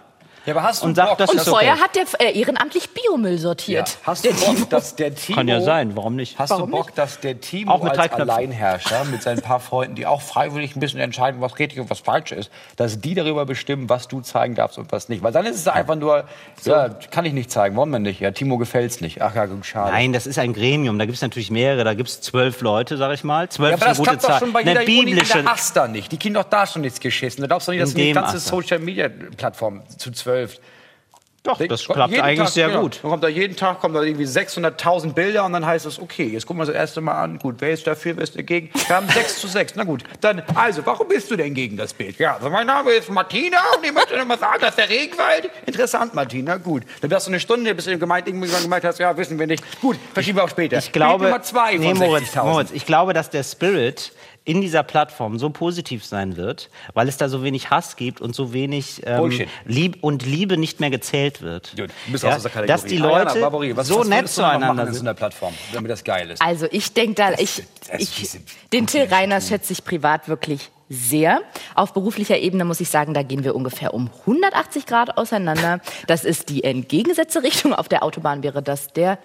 Ja, aber hast du Und sagt, Bock, das Und ist vorher okay. hat der äh, ehrenamtlich Biomüll ja. sortiert. Hast du Bock, dass der Timo... Kann ja sein, warum nicht? Hast du Bock, dass der Timo Auch mit als. Alleinherrscher mit seinen paar Freunden, die auch freiwillig ein bisschen entscheiden, was richtig und was falsch ist, dass die darüber bestimmen, was du zeigen darfst und was nicht? Weil dann ist es einfach nur, ja, kann ich nicht zeigen, wollen wir nicht. Ja, Timo gefällt's nicht. Ach ja, gut, schade. Nein, das ist ein Gremium. Da gibt es natürlich mehrere. Da gibt es zwölf Leute, sag ich mal. Zwölf Ja, ist aber das eine gute klappt doch Zahl. schon bei Eine jeder Uni der Asta nicht. Die kriegen doch da schon nichts geschissen. Da glaubst du nicht, dass die ganze Asta. Social-Media-Plattform zu zwölf Doch, das klappt eigentlich Tag, sehr genau. gut. Dann kommt da jeden Tag kommen da irgendwie 600.000 Bilder und dann heißt es, okay, jetzt gucken wir uns das erste Mal an. Gut, wer ist dafür, wer ist dagegen? Wir haben 6 zu 6. Na gut, dann, also, warum bist du denn gegen das Bild? Ja, also mein Name ist Martina und ich möchte noch mal sagen, dass der Regenwald... Interessant, Martina, gut. Dann wärst du eine Stunde, bis du gemeint, irgendwann gemeint hast, ja, wissen wir nicht. Gut, verschieben wir auch später. Ich glaube, Bild Nummer zwei nee, von Moritz, 60.000. Moritz, ich glaube, dass der Spirit in dieser Plattform so positiv sein wird, weil es da so wenig Hass gibt und so wenig ähm. Lieb und Liebe nicht mehr gezählt wird. Gut, du bist aus dieser Kategorie. dass die Ariana, Leute Barbarie, was, so was nett zueinander machen in sind. einer Plattform, damit das geil ist? Also ich denke da, ich, das- ich, den Till guten Reiners schätze ich privat wirklich sehr. Auf beruflicher Ebene muss ich sagen, da gehen wir ungefähr um 180 Grad auseinander. Das ist die entgegengesetzte Richtung. Auf der Autobahn wäre das der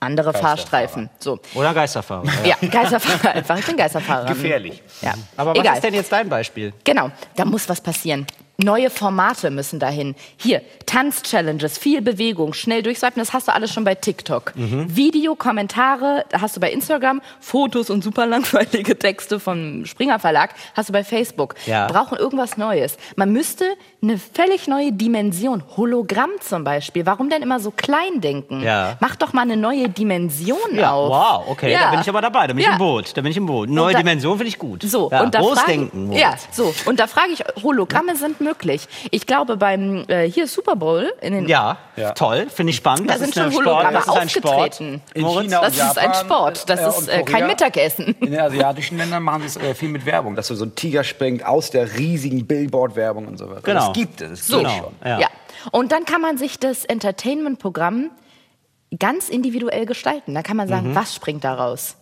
andere Fahrstreifen. So. Oder Geisterfahrer. Ja, Geisterfahrer einfach. Ich bin Geisterfahrer. Gefährlich. Ja. Aber was Egal. ist denn jetzt dein Beispiel? Genau, da muss was passieren. Neue Formate müssen dahin. Hier, Tanz-Challenges, viel Bewegung, schnell durchswipen, das hast du alles schon bei TikTok. Mhm. Video, Kommentare hast du bei Instagram, Fotos und super langweilige Texte vom Springer Verlag hast du bei Facebook. Ja. Brauchen irgendwas Neues. Man müsste eine völlig neue Dimension, Hologramm zum Beispiel. Warum denn immer so klein denken? Ja. Mach doch mal eine neue Dimension Ja, auf. wow, okay, Ja. da bin ich aber dabei, da bin ich im Boot, da bin ich im Boot. Neue da- Dimension finde ich gut. So, und da Großdenken. Ja, so, und da frage ich, Hologramme sind möglich. Ich glaube, beim äh, hier Super Bowl in den ja, Ja. toll, finde ich spannend. Da das sind schon Hologramme das ist ein Sport. aufgetreten. In Moritz? China Das und ist ein Japan, Sport, das äh, ist und äh, kein. Mittagessen. In den asiatischen Ländern machen sie es äh, viel mit Werbung, dass so so ein Tiger springt aus der riesigen Billboard-Werbung und so weiter. Genau. Das gibt es. Das So, Genau. schon. Ja. ja. Und dann kann man sich das Entertainment-Programm ganz individuell gestalten. Da kann man Mhm. sagen, was springt da raus?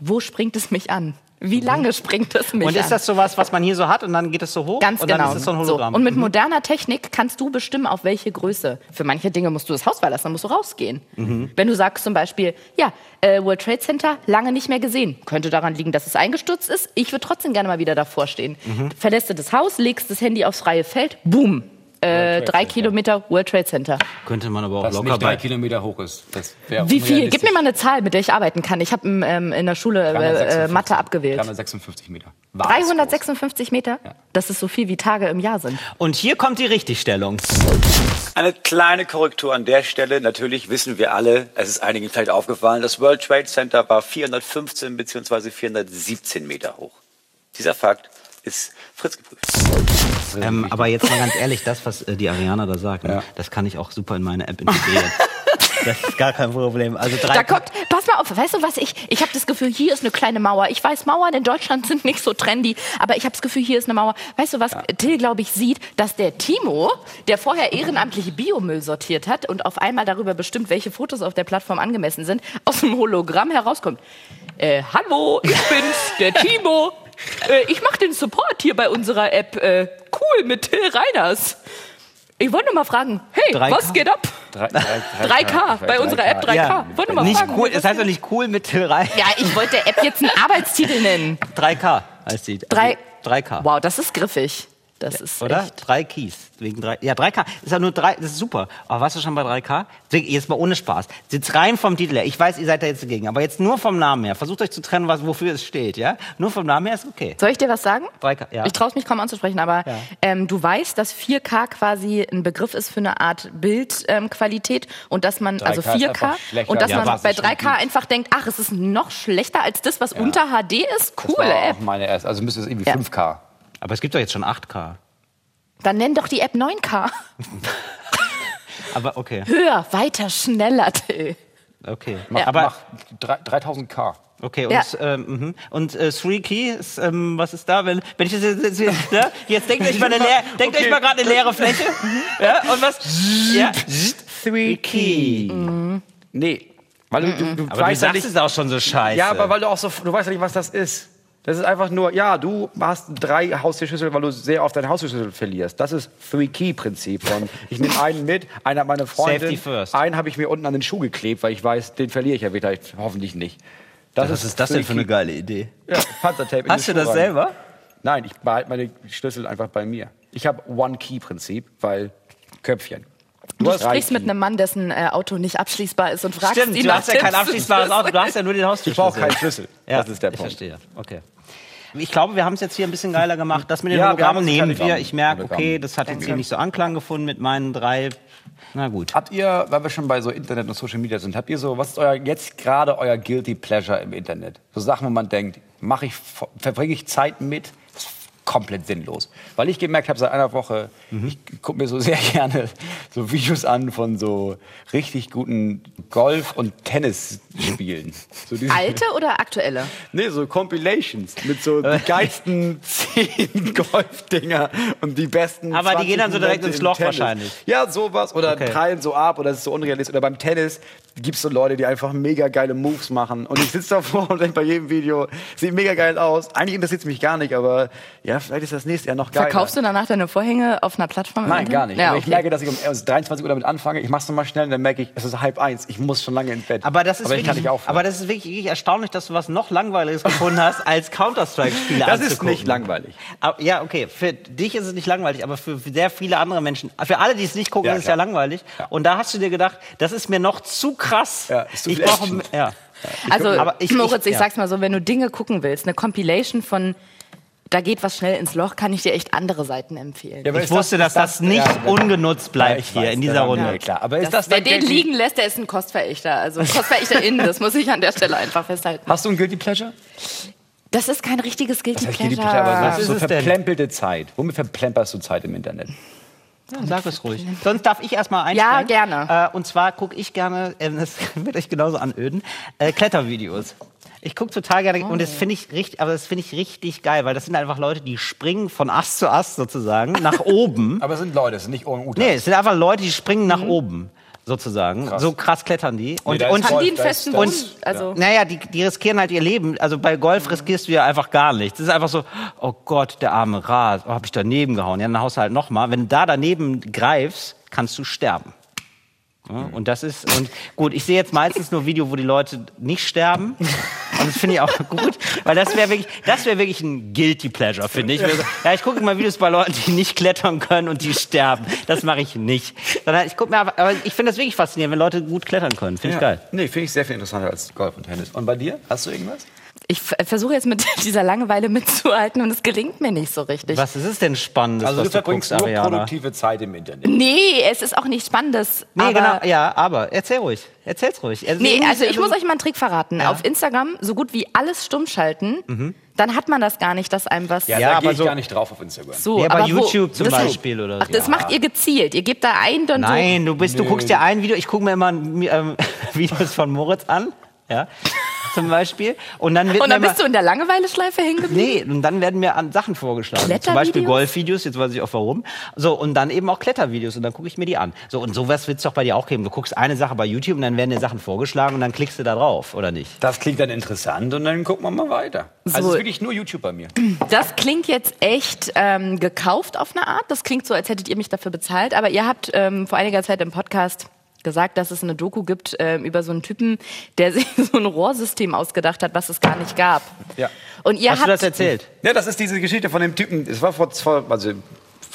Wo springt es mich an? Wie lange springt es mich Und ist das sowas, was man hier so hat und dann geht es so hoch? Ganz und genau. dann ist es so ein Hologramm. Und mit moderner Technik kannst du bestimmen, auf welche Größe. Für manche Dinge musst du das Haus verlassen, dann musst du rausgehen. Mhm. Wenn du sagst zum Beispiel, ja, äh, World Trade Center lange nicht mehr gesehen. Könnte daran liegen, dass es eingestürzt ist. Ich würde trotzdem gerne mal wieder davor stehen. Mhm. Verlässt du das Haus, legst das Handy aufs freie Feld, boom. Äh, drei Center. Kilometer World Trade Center. Könnte man aber auch Was locker nicht drei bei... Kilometer hoch ist. Wie viel? Gib mir mal eine Zahl, mit der ich arbeiten kann. Ich habe ähm, in der Schule äh, äh, 356. Mathe abgewählt. 356 Meter. War es 356 Meter? Das ist so viel wie Tage im Jahr sind. Und hier kommt die Richtigstellung. Eine kleine Korrektur an der Stelle. Natürlich wissen wir alle, es ist einigen vielleicht aufgefallen, das World Trade Center war 415 bzw. 417 Meter hoch. Dieser Fakt ist Fritz geprüft. Ähm, aber jetzt mal ganz ehrlich, das, was äh, die Ariana da sagt, ne, Ja. das kann ich auch super in meine App integrieren. das ist gar kein Problem. Also drei Da kommt, pass mal auf, weißt du was, ich, ich habe das Gefühl, hier ist eine kleine Mauer. Ich weiß, Mauern in Deutschland sind nicht so trendy, aber ich habe das Gefühl, hier ist eine Mauer. Weißt du was, Till, glaube ich, sieht, dass der Timo, der vorher ehrenamtliche Biomüll sortiert hat und auf einmal darüber bestimmt, welche Fotos auf der Plattform angemessen sind, aus dem Hologramm herauskommt. Äh, hallo, ich bin's, der Timo. Äh, ich mache den Support hier bei unserer App. Äh, cool, mit Till Reiners. Ich wollte nur mal fragen, hey, 3K. was geht ab? 3K, bei unserer App 3K. Ja, Wollte mal nicht fragen, cool, das heißt doch nicht cool mit Till Rhein. ja, ich wollte der App jetzt einen Arbeitstitel nennen. 3K heißt die. Drei- Also 3K. Wow, das ist griffig. Das ist Oder? echt. Drei Keys. Wegen drei. Ja, 3K. Ist ja nur drei. Das ist super. Aber warst du schon bei 3K? Deswegen, Jetzt mal ohne Spaß. Jetzt rein vom Titel her. Ich weiß, ihr seid da jetzt dagegen. Aber jetzt nur vom Namen her. Versucht euch zu trennen, was, wofür es steht, ja? Nur vom Namen her ist okay. Soll ich dir was sagen? 3K, ja. Ich traue es mich kaum anzusprechen, aber Ja. ähm, du weißt, dass 4K quasi ein Begriff ist für eine Art Bildqualität ähm, und dass man, 3K also ist 4K, einfach schlechter und dass als man bei es schon 3K gibt. einfach denkt, ach, es ist noch schlechter als das, was unter HD ist. Das Coole war auch meine erste. Also müsste es irgendwie Ja. 5K. Aber es gibt doch jetzt schon 8K. Dann nenn doch die App 9K. Aber okay. Höher, weiter, schneller, Till. Okay. Mach, Aber mach drei- 3000K. Okay, und, Ja. ähm, mhm. und äh, Three Key, ist, ähm, was ist da? Wenn, wenn ich das jetzt, jetzt, jetzt, ne? jetzt denkt euch mal eine leere, denkt euch mal gerade eine leere Fläche. ja, und was? Ja. Three Key. Nee. Weil du, du, du Aber du weißt ja sagst nicht, es auch schon so scheiße. Ja, aber weil du auch so, du weißt ja nicht, was das ist. Das ist einfach nur, ja, du hast drei Haustierschlüssel, weil du sehr oft deine Haustierschlüssel verlierst. Das ist Three-Key-Prinzip. von, Ich nehme einen mit, einer hat meine Freundin, Safety first. einen habe ich mir unten an den Schuh geklebt, weil ich weiß, den verliere ich ja wieder, hoffentlich nicht. was ist das denn für eine geile Idee? Ja, Panzertape in Hast den du das rein. selber? Nein, ich behalte meine Schlüssel einfach bei mir. Ich habe One-Key-Prinzip, weil Köpfchen. Du sprichst mit einem Mann, dessen äh, Auto nicht abschließbar ist und fragst Stimmt, ihn du nach hast ja kein abschließbares Auto, du hast ja nur den Ich Haustürschlüssel. brauche keinen Schlüssel. Ja, das ist der ich Punkt. verstehe. Okay. Ich glaube, wir haben es jetzt hier ein bisschen geiler gemacht. Das mit den Ja, Hologrammen nehmen wir. Ich merke, okay, das hat jetzt hier nicht so Anklang gefunden mit meinen drei. Na gut. Habt ihr, weil wir schon bei so Internet und Social Media sind, habt ihr so, was ist euer jetzt gerade euer guilty pleasure im Internet? So Sachen, wo man denkt, mache ich, verbringe ich Zeit mit? Komplett sinnlos. Weil ich gemerkt habe seit einer Woche, ich gucke mir so sehr gerne so Videos an von so richtig guten Golf- und Tennisspielen. So Alte oder aktuelle? Nee, so Compilations mit so die geilsten zehn Golfdinger und die besten. Aber die 20 gehen dann so direkt ins Loch Tennis. wahrscheinlich. Ja, sowas. Oder Okay. prallen so ab oder es ist so unrealistisch. Oder beim Tennis gibt es so Leute, die einfach mega geile Moves machen. Und ich sitze davor und denke bei jedem Video, sieht mega geil aus. Eigentlich interessiert es mich gar nicht, aber ja, vielleicht ist das nächste Jahr noch geiler. Verkaufst du danach deine Vorhänge auf einer Plattform? Nein, gar nicht. Ja, aber okay. ich merke, dass ich um also 23 Uhr damit anfange. Ich mach's nochmal schnell und dann merke ich, es ist halb eins. Ich muss schon lange ins Bett. Aber das ist aber ich wirklich, kann nicht aufhören. aber das ist wirklich, erstaunlich, dass du was noch langweiliges gefunden hast als Counter-Strike-Spiele das ist nicht langweilig. Aber, ja, okay. Für dich ist es nicht langweilig, aber für sehr viele andere Menschen, für alle, die es nicht gucken, Ja, ist es ja langweilig. Ja. Und da hast du dir gedacht, das ist mir noch zu krass. Ja, ist zu ich brauche, ja. Also, aber ich- Moritz, ich, ich- ja. sag's mal so, wenn du Dinge gucken willst, eine Compilation von da geht was schnell ins Loch, kann ich dir echt andere Seiten empfehlen. Ja, aber Ich wusste, ist dass das nicht ja, ungenutzt bleibt ich hier weiß, in dieser ja, Runde. Ja, klar. Aber ist das, das, wer den liegen lässt, der ist ein Kostverächter. Also KostverächterInnen, das muss ich an der Stelle einfach festhalten. Hast du ein Guilty Pleasure? Das ist kein richtiges Guilty Das heißt Pleasure. Guilty Pleasure, aber Was so, ist so es denn? verplempelte Zeit. Womit verplemperst du Zeit im Internet? Ja, sag es ruhig. Sonst darf ich erstmal einsteigen. Ja, gerne. Äh, und zwar gucke ich gerne, äh, das wird euch genauso anöden, äh, Klettervideos. Ich gucke total gerne und das finde ich richtig, aber das finde ich richtig geil, weil das sind einfach Leute, die springen von Ast zu Ast sozusagen nach oben. Aber es sind Leute, es sind nicht Orang-Utan. Nee, es sind einfach Leute, die springen nach oben sozusagen. Krass. So krass klettern die. Und, ist und voll- Haben die einen festen ist- Also, naja, die, die riskieren halt ihr Leben. Also bei Golf riskierst du ja einfach gar nichts. Es ist einfach so, oh Gott, der arme Rat, oh, hab ich daneben gehauen. Ja, dann haust du halt nochmal. Wenn du da daneben greifst, kannst du sterben. Ja, und das ist, und gut, ich sehe jetzt meistens nur Video, wo die Leute nicht sterben. Und das finde ich auch gut, weil das wäre wirklich, das wäre wirklich ein Guilty Pleasure, finde ich. Ja, ich gucke mal Videos bei Leuten, die nicht klettern können und die sterben. Das mache ich nicht. Sondern ich gucke mir aber, aber ich finde das wirklich faszinierend, wenn Leute gut klettern können. Finde ich Ja. geil. Nee, finde ich sehr viel interessanter als Golf und Tennis. Und bei dir? Hast du irgendwas? Ich versuche jetzt mit dieser Langeweile mitzuhalten und es gelingt mir nicht so richtig. Was ist es denn Spannendes, Also was du verbringst guckst, nur Ariana? produktive Zeit im Internet. Nee, es ist auch nicht Spannendes. Nee, aber genau, ja, aber erzähl ruhig. Erzähl's ruhig. Also Nee, also ich muss euch mal einen Trick verraten. Auf Instagram so gut wie alles stumm schalten, dann hat man das gar nicht, dass einem was Ja, Ja, da aber gehe ich so- gar nicht drauf auf Instagram. so. Ja, bei aber wo- YouTube zum Beispiel oder Ach, so. das macht ihr gezielt. Ihr gebt da ein, dann Nein, du bist, du guckst dir ein Video, ich gucke mir immer ähm, Videos von Moritz an, ja, zum Beispiel. Und dann wird. Und dann mir bist du in der Langeweile-Schleife hängen geblieben? Nee, und dann werden mir an Sachen vorgeschlagen. Zum? Beispiel Golfvideos, jetzt weiß ich auch warum. So, und dann eben auch Klettervideos und dann gucke ich mir die an. So, und sowas wird es doch bei dir auch geben. Du guckst eine Sache bei YouTube und dann werden dir Sachen vorgeschlagen und dann klickst du da drauf, oder nicht? Das klingt dann interessant und dann gucken wir mal weiter. Also So. es ist wirklich nur YouTube bei mir. Das klingt jetzt echt ähm, gekauft auf eine Art. Das klingt so, als hättet ihr mich dafür bezahlt. Aber ihr habt ähm, vor einiger Zeit im Podcast gesagt, dass es eine Doku gibt ähm, über so einen Typen, der sich so ein Rohrsystem ausgedacht hat, was es gar nicht gab. Ja. Und ihr Hast habt du das erzählt? Ja, das ist diese Geschichte von dem Typen. Es war vor, vor, also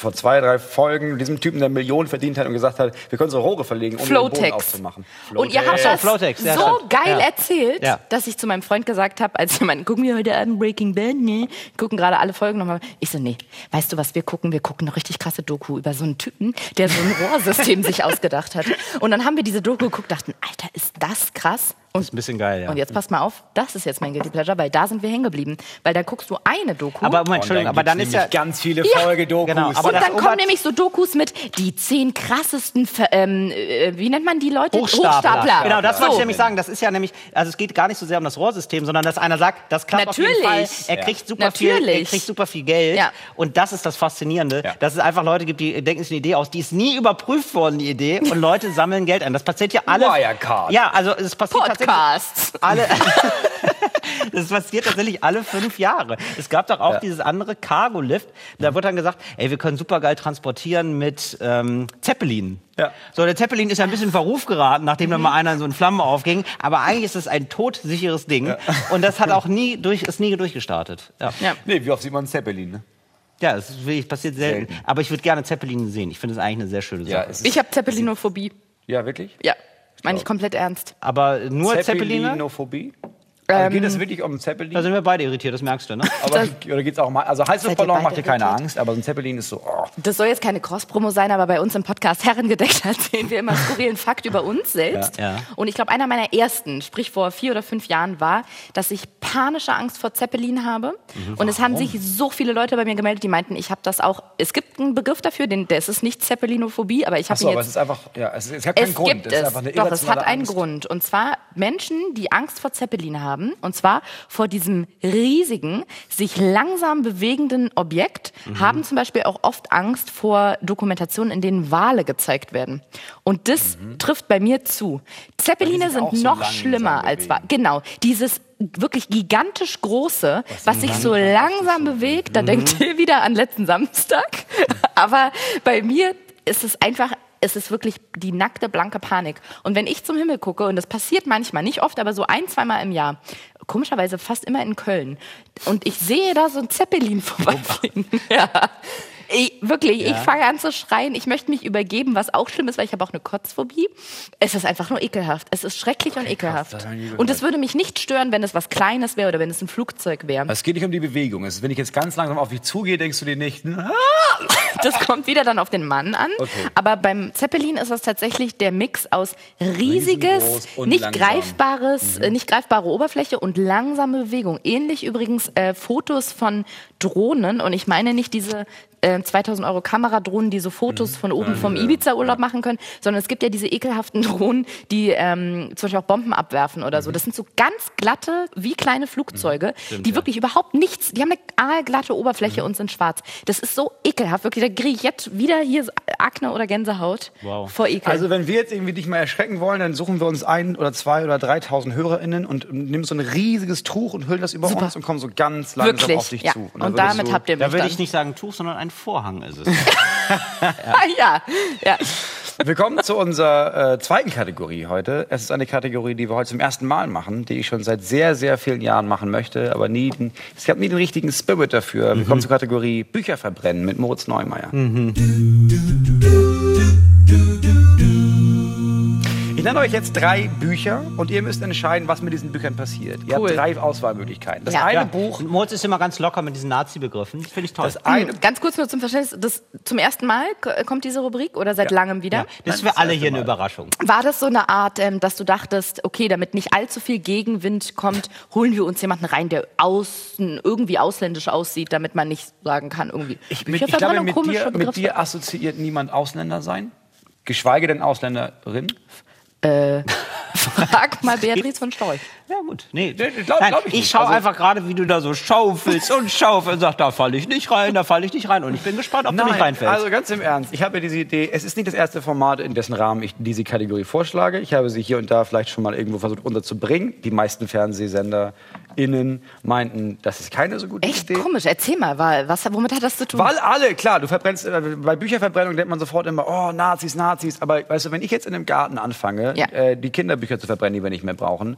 vor zwei, drei Folgen, diesem Typen, der Millionen verdient hat und gesagt hat, wir können so Rohre verlegen, um den Boden aufzumachen. Und ihr habt so, das Flowtex, ja, so geil Ja. erzählt, Ja. dass ich zu meinem Freund gesagt habe, als wir meinten, gucken wir heute Abend Breaking Bad, ne? Gucken gerade alle Folgen nochmal. Ich so, nee, weißt du, was wir gucken? Wir gucken eine richtig krasse Doku über so einen Typen, der so ein Rohrsystem sich ausgedacht hat. Und dann haben wir diese Doku geguckt, dachten, Alter, ist das krass? Und, Ist ein bisschen geil, ja. und jetzt passt mal auf, das ist jetzt mein Guilty Pleasure, weil da sind wir hängen geblieben. Weil da guckst du eine Doku. Aber Moment, Entschuldigung, aber dann ist ja. ganz viele Ja. Folgedokus. Genau, aber und dann kommen nämlich so Dokus mit die zehn krassesten, Ver- ähm, äh, wie nennt man die Leute? Hochstapler. Genau, das wollte ich So. nämlich sagen. Das ist ja nämlich, also es geht gar nicht so sehr um das Rohrsystem, sondern dass einer sagt, das klappt auf jeden Fall. Natürlich. Er Ja. kriegt super viel, er Natürlich. kriegt super viel Geld. Ja. Und das ist das Faszinierende, Ja. dass es einfach Leute gibt, die denken sich eine Idee aus, die ist nie überprüft worden, die Idee, und Leute sammeln Geld ein. Das passiert ja alle. Wirecard. Ja, also es passiert Podcasts. tatsächlich alle. Das passiert tatsächlich alle fünf Jahre. Es gab doch auch Ja. dieses andere Cargo-Lift. Da wird dann gesagt, ey, wir können super geil transportieren mit ähm, Zeppelin. Ja. So, der Zeppelin ist ja ein bisschen in Verruf geraten, nachdem da mal einer in so in Flammen aufging. Aber eigentlich ist es ein todsicheres Ding. Und das hat auch nie durch, ist nie durchgestartet. Ja, ja. Ja. Nee, wie oft sieht man Zeppelin, ne? das ist wirklich passiert selten. Selten. Aber ich würde gerne Zeppelin sehen. Ich finde es eigentlich eine sehr schöne Sache. Ja, Ich habe Zeppelinophobie. ja wirklich? Ja, meine ich komplett ernst. aber nur Zeppeline? Zeppelinophobie? Also geht es wirklich um Zeppelin? Da sind wir beide irritiert, das merkst du, ne? Aber, oder geht's auch mal, also Heißluftballon beide macht dir keine irritiert? Angst, aber so ein Zeppelin ist so, oh. Das soll jetzt keine Cross-Promo sein, aber bei uns im Podcast Herrengedeckt erzählen wir immer skurrilen Fakt über uns selbst. Ja. Ja. Und ich glaube, einer meiner ersten, sprich vor vier oder fünf Jahren, war, dass ich panische Angst vor Zeppelin habe. Mhm. Und es haben sich so viele Leute bei mir gemeldet, die meinten, ich habe das auch. Es gibt einen Begriff dafür, den, das ist nicht Zeppelinophobie, aber ich habe Achso, ihn aber jetzt es ist einfach, ja, es, ist, es hat keinen es Grund. gibt es ist es. einfach eine Doch, es hat einen Angst. Grund. Und zwar Menschen, die Angst vor Zeppelin haben. Und zwar vor diesem riesigen, sich langsam bewegenden Objekt, Mhm. haben zum Beispiel auch oft Angst vor Dokumentationen, in denen Wale gezeigt werden. Und das trifft bei mir zu. Zeppeline Mhm. sind so noch schlimmer als. Wale. Genau. Dieses wirklich gigantisch große, was sich so langsam bewegt, da Mhm. denkt ihr wieder an letzten Samstag. Aber bei mir ist es einfach, es ist wirklich die nackte, blanke Panik. Und wenn ich zum Himmel gucke, und das passiert manchmal, nicht oft, aber so ein, zweimal im Jahr, komischerweise fast immer in Köln, und ich sehe da so ein Zeppelin vorbeifliegen. Ja. Ich, wirklich, ich fange an zu schreien. Ich möchte mich übergeben, was auch schlimm ist, weil ich habe auch eine Kotzphobie. Es ist einfach nur ekelhaft. Es ist schrecklich und ekelhaft. Und es würde mich nicht stören, wenn es was Kleines wäre oder wenn es ein Flugzeug wäre. Es geht nicht um die Bewegung. Es wenn ich jetzt ganz langsam auf dich zugehe, denkst du dir nicht, ah, Das kommt wieder dann auf den Mann an. Okay. Aber beim Zeppelin ist das tatsächlich der Mix aus riesiges, nicht langsam. Mhm. greifbares, äh, nicht greifbare Oberfläche und langsame Bewegung. Ähnlich übrigens äh, Fotos von Drohnen und ich meine nicht diese äh, 2000 Euro Kameradrohnen, die so Fotos Mhm. von oben vom Ibiza-Urlaub machen können, sondern es gibt ja diese ekelhaften Drohnen, die ähm, zum Beispiel auch Bomben abwerfen oder Mhm. so. Das sind so ganz glatte, wie kleine Flugzeuge, die wirklich überhaupt nichts, die haben eine aalglatte Oberfläche Mhm. und sind schwarz. Das ist so ekelhaft, wirklich. Da kriege ich jetzt wieder hier so Akne oder Gänsehaut Wow. vor Ekel. Also wenn wir jetzt irgendwie dich mal erschrecken wollen, dann suchen wir uns ein oder zwei oder 3000 HörerInnen und nehmen so ein riesiges Tuch und hüllen das über Super. uns und kommen so ganz langsam wirklich. auf dich ja. zu. Und, würdest damit du, habt ihr mich Da würde ich nicht sagen Tuch, sondern ein Vorhang ist es. Ah, ja, ja. Willkommen zu unserer äh, zweiten Kategorie heute. Es ist eine Kategorie, die wir heute zum ersten Mal machen, die ich schon seit sehr, sehr vielen Jahren machen möchte, aber nie, den, es gab nie den richtigen Spirit dafür. Wir kommen zur Kategorie Bücher verbrennen mit Moritz Neumeier. Ich nenne euch jetzt drei Bücher und ihr müsst entscheiden, was mit diesen Büchern passiert. Ihr Cool. habt drei Auswahlmöglichkeiten. Das Ja. eine Ja, Buch, Und Moritz ist immer ganz locker mit diesen Nazi-Begriffen. Das finde ich toll. das eine, Ganz kurz nur zum Verständnis, das, zum ersten Mal k- kommt diese Rubrik oder seit langem wieder? ja, das ist für alle hier eine. Überraschung. War das so eine Art, ähm, dass du dachtest, okay, damit nicht allzu viel Gegenwind kommt, holen wir uns jemanden rein, der außen irgendwie ausländisch aussieht, damit man nicht sagen kann, irgendwie ich, mit, ich glaube, mit komische dir, mit dir assoziiert niemand Ausländer sein, geschweige denn Ausländerin. Frag mal Beatrice von Storch. Ja, gut. Nee, glaub- Nein, glaub ich ich, schaue Also- einfach gerade, wie du da so schaufelst und schaufelst und sagst, da falle ich nicht rein, da falle ich nicht rein. Und ich bin gespannt, ob du nicht reinfällst. also ganz im Ernst. Ich habe ja diese Idee, es ist nicht das erste Format, in dessen Rahmen ich diese Kategorie vorschlage. Ich habe sie hier und da vielleicht schon mal irgendwo versucht unterzubringen. Die meisten FernsehsenderInnen meinten, das ist keine so gute Echt Idee. komisch. Erzähl mal, wa- was, womit hat das zu tun? Weil alle, klar, du verbrennst, äh, bei Bücherverbrennung denkt man sofort immer, oh, Nazis, Nazis. Aber weißt du, wenn ich jetzt in einem Garten anfange, Ja. äh, die Kinderbücher zu verbrennen, die wir nicht mehr brauchen,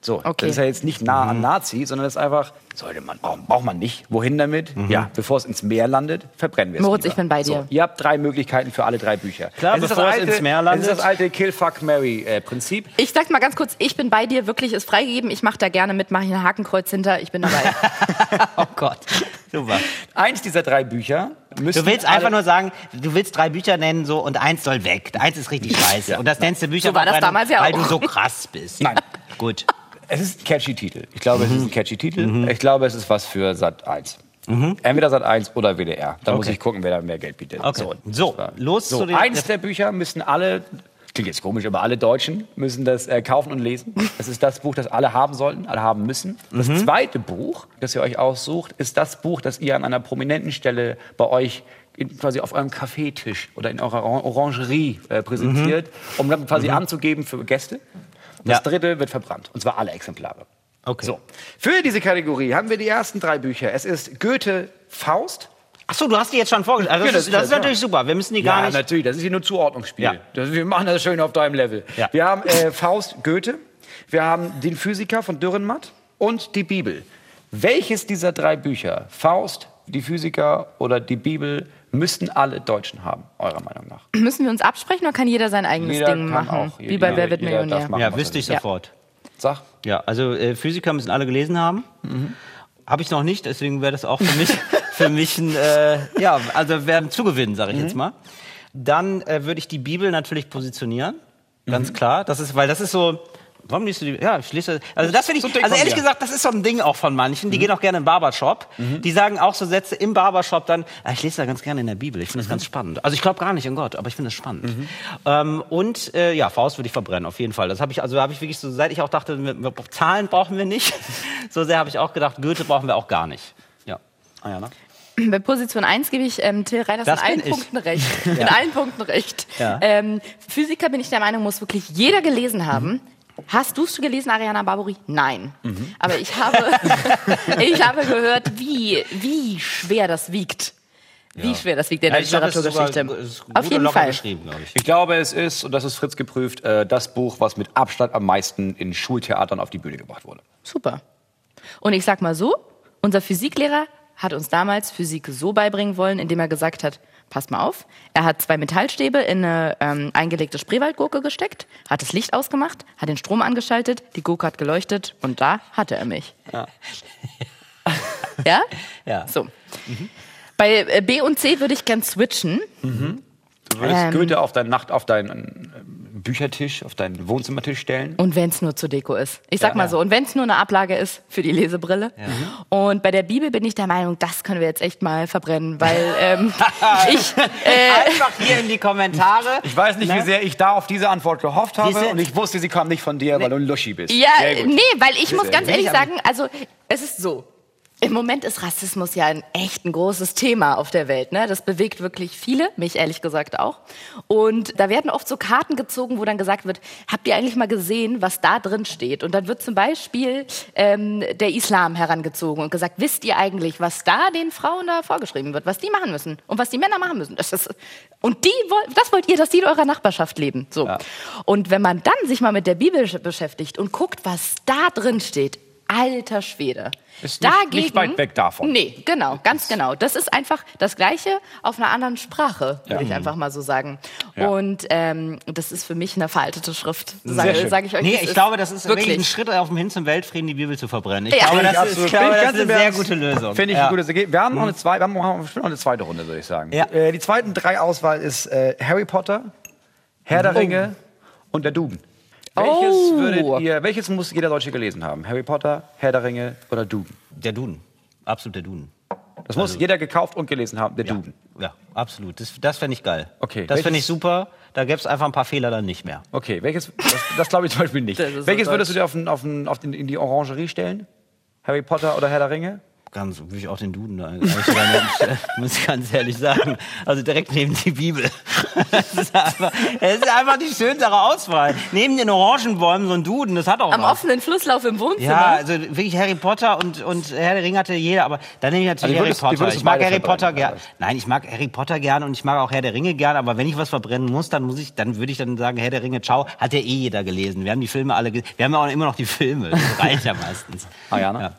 so, Okay. das ist ja jetzt nicht nah an Nazi, sondern das ist einfach, sollte man, braucht, braucht man nicht. Wohin damit? Ja, bevor es ins Meer landet, verbrennen wir es Moritz, lieber. ich bin bei dir. So, ihr habt drei Möglichkeiten für alle drei Bücher. Klar, ist das bevor es alte, ins Meer Es landet. ist das alte Kill, Fuck, Mary-Prinzip. Ich sag mal ganz kurz, ich bin bei dir, wirklich ist freigegeben. Ich mache da gerne mit, mache ich ein Hakenkreuz hinter, ich bin dabei. oh Gott. Super. Eins dieser drei Bücher Du willst einfach nur sagen, du willst drei Bücher nennen so und eins soll weg. Eins ist richtig scheiße. Und das nennst du Bücher, So war das damals ja weil du so krass bist. Nein. Gut. Es ist ein catchy Titel. Ich glaube, es Mhm. ist ein catchy Titel. Ich glaube, es ist was für Sat 1. Entweder Sat 1 oder WDR. Da muss Okay. ich gucken, wer da mehr Geld bietet. Okay. So, los so, zu den- Eins der Bücher müssen alle, klingt jetzt komisch, aber alle Deutschen müssen das äh, kaufen und lesen. Das ist das Buch, das alle haben sollten, alle haben müssen. Das Mhm. zweite Buch, das ihr euch aussucht, ist das Buch, das ihr an einer prominenten Stelle bei euch in, quasi auf eurem Kaffeetisch oder in eurer Oran- Orangerie äh, präsentiert, um dann quasi anzugeben für Gäste. Das. Ja. dritte wird verbrannt, und zwar alle Exemplare. Okay. So. Für diese Kategorie haben wir die ersten drei Bücher. Es ist Goethe Faust. Achso, du hast die jetzt schon vorgestellt. Also Ja, das, das ist, das ist ist ja natürlich super. Wir müssen die gar ja, nicht. natürlich. Das ist hier nur Zuordnungsspiel. Ja. Das, wir machen das schön auf deinem Level. Ja. Wir haben äh, Faust, Goethe. Wir haben den Physiker von Dürrenmatt und die Bibel. Welches dieser drei Bücher, Faust, die Physiker oder die Bibel, müssten alle Deutschen haben, eurer Meinung nach? Müssen wir uns absprechen oder kann jeder sein eigenes Jeder Ding kann machen? auch. Wie bei Wer wird Millionär? machen. Ja, wüsste ich sofort. Sag. Ja, also äh, Physiker müssen alle gelesen haben. Habe ich noch nicht, deswegen wäre das auch für mich, für mich ein, äh, ja, also werden Zugewinn, sage ich jetzt mal. Dann äh, würde ich die Bibel natürlich positionieren, ganz klar. Das ist, weil das ist so. Warum liest du die? Ja, ich lese. Also das finde So ich. dick Also ehrlich gesagt, das ist so ein Ding auch von manchen. Die gehen auch gerne in den Barbershop. Die sagen auch so Sätze im Barbershop dann. Ah, ich lese da ganz gerne in der Bibel. Ich finde das ganz spannend. Also ich glaube gar nicht in Gott, aber ich finde das spannend. Ähm, und äh, ja, Faust würde ich verbrennen auf jeden Fall. Das habe ich also habe ich wirklich so seit ich auch dachte, wir, wir, Zahlen brauchen wir nicht. so sehr habe ich auch gedacht, Goethe brauchen wir auch gar nicht. Ja. Ah, ja, ne? Bei Position 1 gebe ich ähm, Till Reiners Das in allen. Punkten recht. In allen Punkten recht. Ja. Ähm, Physiker bin ich der Meinung, muss wirklich jeder gelesen haben. Hast du es gelesen, Ariana Barbori? Nein. Aber ich habe, ich habe gehört, wie, wie schwer das wiegt. Wie schwer das wiegt in der sogar- Literaturgeschichte. es ist gut Auf und jeden locker Fall. geschrieben, glaube ich. Ich glaube, es ist, und das ist Fritz geprüft, äh, das Buch, was mit Abstand am meisten in Schultheatern auf die Bühne gebracht wurde. Super. Und ich sag mal so, unser Physiklehrer hat uns damals Physik so beibringen wollen, indem er gesagt hat, passt mal auf, er hat zwei Metallstäbe in eine ähm, eingelegte Spreewaldgurke gesteckt, hat das Licht ausgemacht, hat den Strom angeschaltet, die Gurke hat geleuchtet und da hatte er mich. Ja. Ja? Ja. So. Bei äh, B und C würde ich gern switchen. Du würdest Ähm. Goethe auf deinen Nacht, auf deinen äh, Büchertisch, auf deinen Wohnzimmertisch stellen. Und wenn es nur zur Deko ist. Ich sag Ja, mal ja. so. Und wenn es nur eine Ablage ist für die Lesebrille. Und bei der Bibel bin ich der Meinung, das können wir jetzt echt mal verbrennen, weil ähm, ich äh, Einfach hier in die Kommentare. Ich weiß nicht, wie sehr ich da auf diese Antwort gehofft habe Diese- und ich wusste, sie kam nicht von dir, weil du ein Luschi bist. Ja, Sehr nee, weil ich muss ganz ehrlich sagen, also es ist so. Im Moment ist Rassismus ja ein echt ein großes Thema auf der Welt. Ne? Das bewegt wirklich viele, mich ehrlich gesagt auch. Und da werden oft so Karten gezogen, wo dann gesagt wird, habt ihr eigentlich mal gesehen, was da drin steht? Und dann wird zum Beispiel ähm, der Islam herangezogen und gesagt, wisst ihr eigentlich, was da den Frauen da vorgeschrieben wird, was die machen müssen und was die Männer machen müssen? Das ist, und die, das wollt ihr, dass die in eurer Nachbarschaft leben. So. Und wenn man dann sich mal mit der Bibel beschäftigt und guckt, was da drin steht, alter Schwede. Ist nicht- nicht weit weg davon. Nee, genau, ganz genau. Das ist einfach das Gleiche auf einer anderen Sprache, würde Ja. ich einfach mal so sagen. Ja. Und ähm, das ist für mich eine veraltete Schrift, sage sag ich euch. Nee, ich glaube, das ist wirklich ein Schritt auf dem Hin zum Weltfrieden, die Bibel zu verbrennen. Ich Ja. glaube, das, ist, ich glaube, das ganz ist eine sehr gute Lösung. Finde ich ja. eine gute Sache. Wir haben noch eine zweite, wir haben wir haben noch eine zweite Runde, würde ich sagen. Ja. Äh, die zweiten drei Auswahl ist äh, Harry Potter, Herr der Ringe und der Duden. Welches Oh. würdet ihr, welches muss jeder Deutsche gelesen haben? Harry Potter, Herr der Ringe oder Duden? Der Duden. Absolut der Duden. Das muss jeder gekauft und gelesen haben, der Ja, Duden. ja absolut. Das, das fände ich geil. Okay, Das fände ich super. Da gäbe es einfach ein paar Fehler dann nicht mehr. Okay, welches, das, das glaube ich zum Beispiel nicht. So Welches würdest du dir auf, den, auf, den, auf den, in die Orangerie stellen? Harry Potter oder Herr der Ringe? Ganz, würde ich auch den Duden da nehmen, muss ich ganz ehrlich sagen. Also direkt neben die Bibel. Das ist einfach, das ist einfach die schönere Auswahl. Neben den Orangenbäumen so ein Duden, das hat auch Am was. offenen Flusslauf im Wohnzimmer. Ja, also wirklich Harry Potter und, und Herr der Ringe hatte jeder, aber dann nehme ich natürlich Also Harry Potter. würdest Ich mag Harry Potter gerne. Nein, ich mag Harry Potter gerne und ich mag auch Herr der Ringe gerne, aber wenn ich was verbrennen muss, dann muss ich, dann würde ich dann sagen, Herr der Ringe, ciao, hat ja eh jeder gelesen. Wir haben die Filme alle. Wir haben ja auch immer noch die Filme. Das reicht ja meistens. Ah, ja, ne? Ja.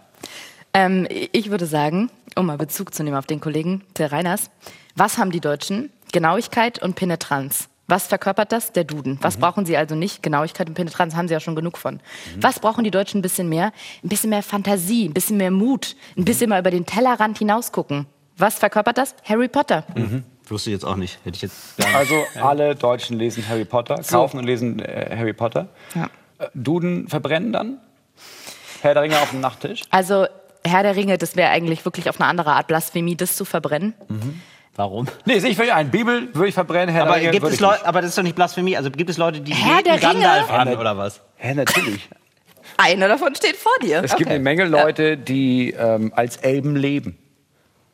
Ähm, ich würde sagen, um mal Bezug zu nehmen auf den Kollegen Till Reiners, was haben die Deutschen? Genauigkeit und Penetranz. Was verkörpert das? Der Duden. Was brauchen sie also nicht? Genauigkeit und Penetranz haben sie ja schon genug von. Was brauchen die Deutschen ein bisschen mehr? Ein bisschen mehr Fantasie, ein bisschen mehr Mut, ein bisschen mal über den Tellerrand hinausgucken. Was verkörpert das? Harry Potter. Wusste ich jetzt auch nicht. Hätte ich jetzt. Also alle Deutschen lesen Harry Potter, kaufen und lesen äh, Harry Potter. Ja. Äh, Duden verbrennen dann. Herr der Ringe auf dem Nachttisch. Also Herr der Ringe, das wäre eigentlich wirklich auf eine andere Art Blasphemie, das zu verbrennen. Warum? Nee, sehe ich völlig ein. Bibel würde ich verbrennen, Herr Aber der Ringe gibt es. Leute, aber das ist doch nicht Blasphemie. Also gibt es Leute, die Herr beten der Ringe? Gandalf an Ja, oder was? Hä, natürlich. Einer davon steht vor dir. Es gibt eine Menge Leute, die ähm, als Elben leben.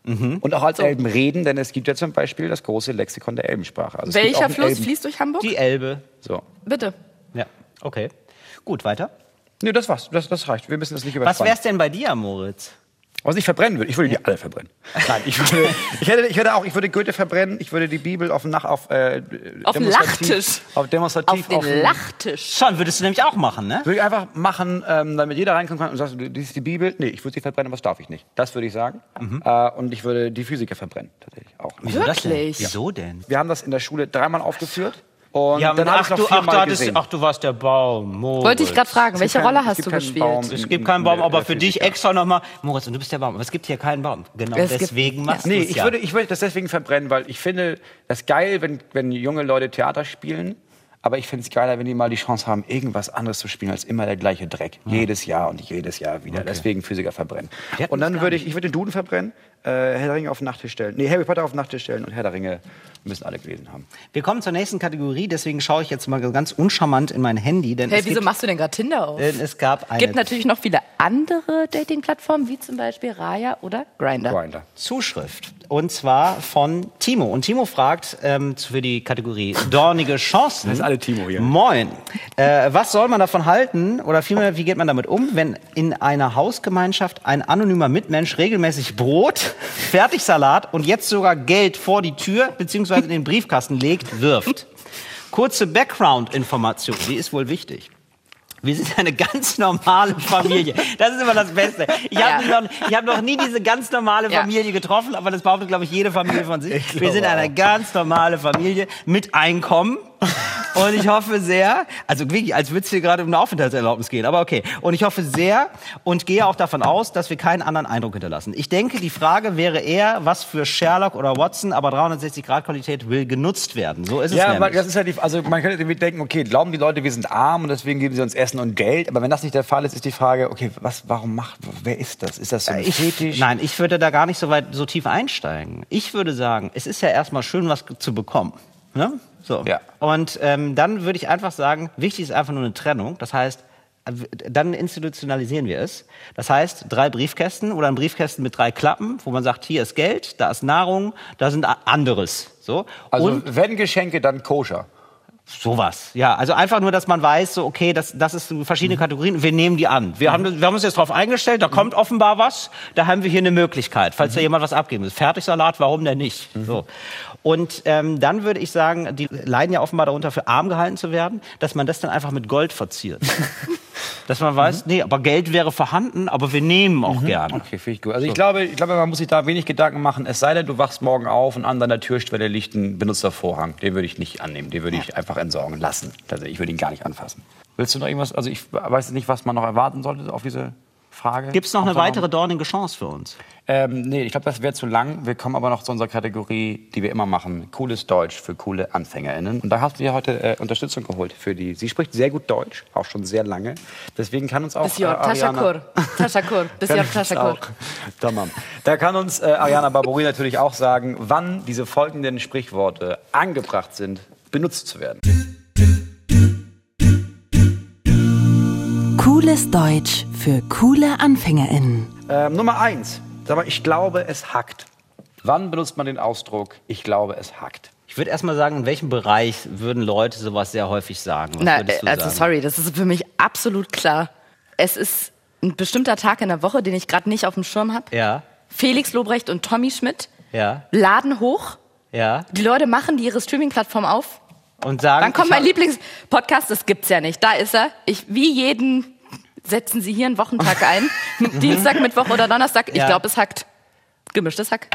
Mhm. Und auch als Elben reden, denn es gibt ja zum Beispiel das große Lexikon der Elbensprache. Also Welcher Fluss Elben- fließt durch Hamburg? Die Elbe. So. Bitte. Ja, okay. Gut, weiter. Nee, das war's. Das, das reicht. Wir müssen das nicht Was überspannen. wär's denn bei dir, Moritz? Was ich verbrennen würde, ich würde die alle verbrennen. Nein, ich würde, ich hätte, ich hätte auch, ich würde Goethe verbrennen, ich würde die Bibel auf dem Nach, auf, äh, Auf demonstrativ- Lachtisch. Auf demonstrativ. Auf den dem- Lachtisch. Schon, würdest du nämlich auch machen, ne? Würde ich einfach machen, ähm, damit jeder reinkommen kann und sagt, dies ist die Bibel. Nee, ich würde sie verbrennen, was darf ich nicht. Das würde ich sagen. Äh, und ich würde die Physiker verbrennen, tatsächlich auch. Wieso das denn? Wirklich? Wieso denn? Wir haben das in der Schule dreimal aufgeführt. Und Ja, dann ach, ich noch du, ach, du viermal hattest, gesehen. ach, du warst der Baum. Moritz. Wollte ich gerade fragen, welche keinen- Rolle hast du gespielt? Baum. Es gibt keinen Baum, aber für dich extra nochmal. Moritz, und du bist der Baum. Aber es gibt hier keinen Baum. Genau Es gibt- deswegen machst Nee, du's ich ja. würde, ich würde das deswegen verbrennen, weil ich finde das geil, wenn, wenn junge Leute Theater spielen. Aber ich finde es geiler, wenn die mal die Chance haben, irgendwas anderes zu spielen als immer der gleiche Dreck. Jedes Jahr und jedes Jahr wieder. Deswegen Physiker verbrennen. Und dann würde ich, ich würde den Duden verbrennen, äh, Herr der Ringe auf den Nachttisch stellen. Nee, Harry Potter auf den Nachttisch stellen und Herr der Ringe müssen alle gelesen haben. Wir kommen zur nächsten Kategorie, deswegen schaue ich jetzt mal ganz uncharmant in mein Handy. Denn Hey, es wieso gibt, machst du denn gerade Tinder auf? denn es gab eine gibt natürlich noch viele andere Dating-Plattformen, wie zum Beispiel Raya oder Grindr. Grinder. Zuschrift. Und zwar von Timo. Und Timo fragt ähm, für die Kategorie Dornige Chancen. Das ist alle Timo hier. Moin. Äh, was soll man davon halten oder vielmehr, wie geht man damit um, wenn in einer Hausgemeinschaft ein anonymer Mitmensch regelmäßig Brot, Fertigsalat und jetzt sogar Geld vor die Tür bzw. in den Briefkasten legt, wirft? Kurze Background-Information, die ist wohl wichtig. Wir sind eine ganz normale Familie. Das ist immer das Beste. Ich habe Ja. noch, ich hab noch nie diese ganz normale Ja. Familie getroffen, aber das behauptet, glaube ich, jede Familie von sich. Wir sind eine ganz normale Familie mit Einkommen. Und ich hoffe sehr, also wirklich, als würde es hier gerade um eine Aufenthaltserlaubnis gehen, aber okay. Und ich hoffe sehr und gehe auch davon aus, dass wir keinen anderen Eindruck hinterlassen. Ich denke, die Frage wäre eher, was für Sherlock oder Watson, aber 360-Grad-Qualität will genutzt werden. So ist es Ja, nämlich. das ist ja die, also man könnte irgendwie denken, okay, glauben die Leute, wir sind arm und deswegen geben sie uns Essen und Geld. Aber wenn das nicht der Fall ist, ist die Frage, okay, was, warum macht, wer ist das? Ist das so ein Ich, Fetisch? nein, ich würde da gar nicht so weit so tief einsteigen. Ich würde sagen, es ist ja erstmal schön, was zu bekommen. Ne? So. Ja. Und ähm, dann würde ich einfach sagen, wichtig ist einfach nur eine Trennung. Das heißt, dann institutionalisieren wir es. Das heißt, drei Briefkästen oder ein Briefkästen mit drei Klappen, wo man sagt, hier ist Geld, da ist Nahrung, da sind anderes. So. Also Und wenn Geschenke, dann koscher. Sowas, ja. Also einfach nur, dass man weiß, so okay, das, das ist verschiedene Kategorien. Wir nehmen die an. Wir, haben, wir haben uns jetzt darauf eingestellt, da kommt offenbar was. Da haben wir hier eine Möglichkeit, falls da jemand was abgeben will. Fertigsalat, warum denn nicht? So. Und ähm, dann würde ich sagen, die leiden ja offenbar darunter, für arm gehalten zu werden, dass man das dann einfach mit Gold verziert. dass man weiß, nee, aber Geld wäre vorhanden, aber wir nehmen auch gerne. Okay, finde ich gut. Also ich glaube, ich glaube, man muss sich da wenig Gedanken machen. Es sei denn, du wachst morgen auf und an deiner Türschwelle liegt ein benutzter Vorhang. Den würde ich nicht annehmen. Den würde ich einfach entsorgen lassen. Also ich würde ihn gar nicht anfassen. Willst du noch irgendwas? Also ich weiß nicht, was man noch erwarten sollte auf diese Frage. Gibt es noch eine weitere dornige Chance für uns? Ähm, nee, ich glaube, das wäre zu lang. Wir kommen aber noch zu unserer Kategorie, die wir immer machen. Cooles Deutsch für coole AnfängerInnen. Und da hast du dir heute äh, Unterstützung geholt für die. Sie spricht sehr gut Deutsch, auch schon sehr lange. Deswegen kann uns auch Bis Jörg äh, Ariana- Taschakur. Jörg uns Taschakur. Tamam. Da kann uns äh, Ariana Barbori natürlich auch sagen, wann diese folgenden Sprichworte angebracht sind, benutzt zu werden. Cooles Deutsch für coole AnfängerInnen. Ähm, Nummer eins. Sag mal, ich glaube, es hackt. Wann benutzt man den Ausdruck, ich glaube, es hackt? Ich würde erst mal sagen, in welchem Bereich würden Leute sowas sehr häufig sagen? Was Na, würdest du also sagen? sorry, das ist für mich absolut klar. Es ist ein bestimmter Tag in der Woche, den ich gerade nicht auf dem Schirm habe. Ja, Felix Lobrecht und Tommy Schmidt ja, laden hoch. ja. Die Leute machen die ihre Streaming-Plattform auf. Und sagen, Dann kommt mein Lieblingspodcast, das gibt's ja nicht. Da ist er. Ich, wie jeden setzen Sie hier einen Wochentag ein. Dienstag, Mittwoch oder Donnerstag. Ich Ja. glaube, es hackt. Gemischtes Hack.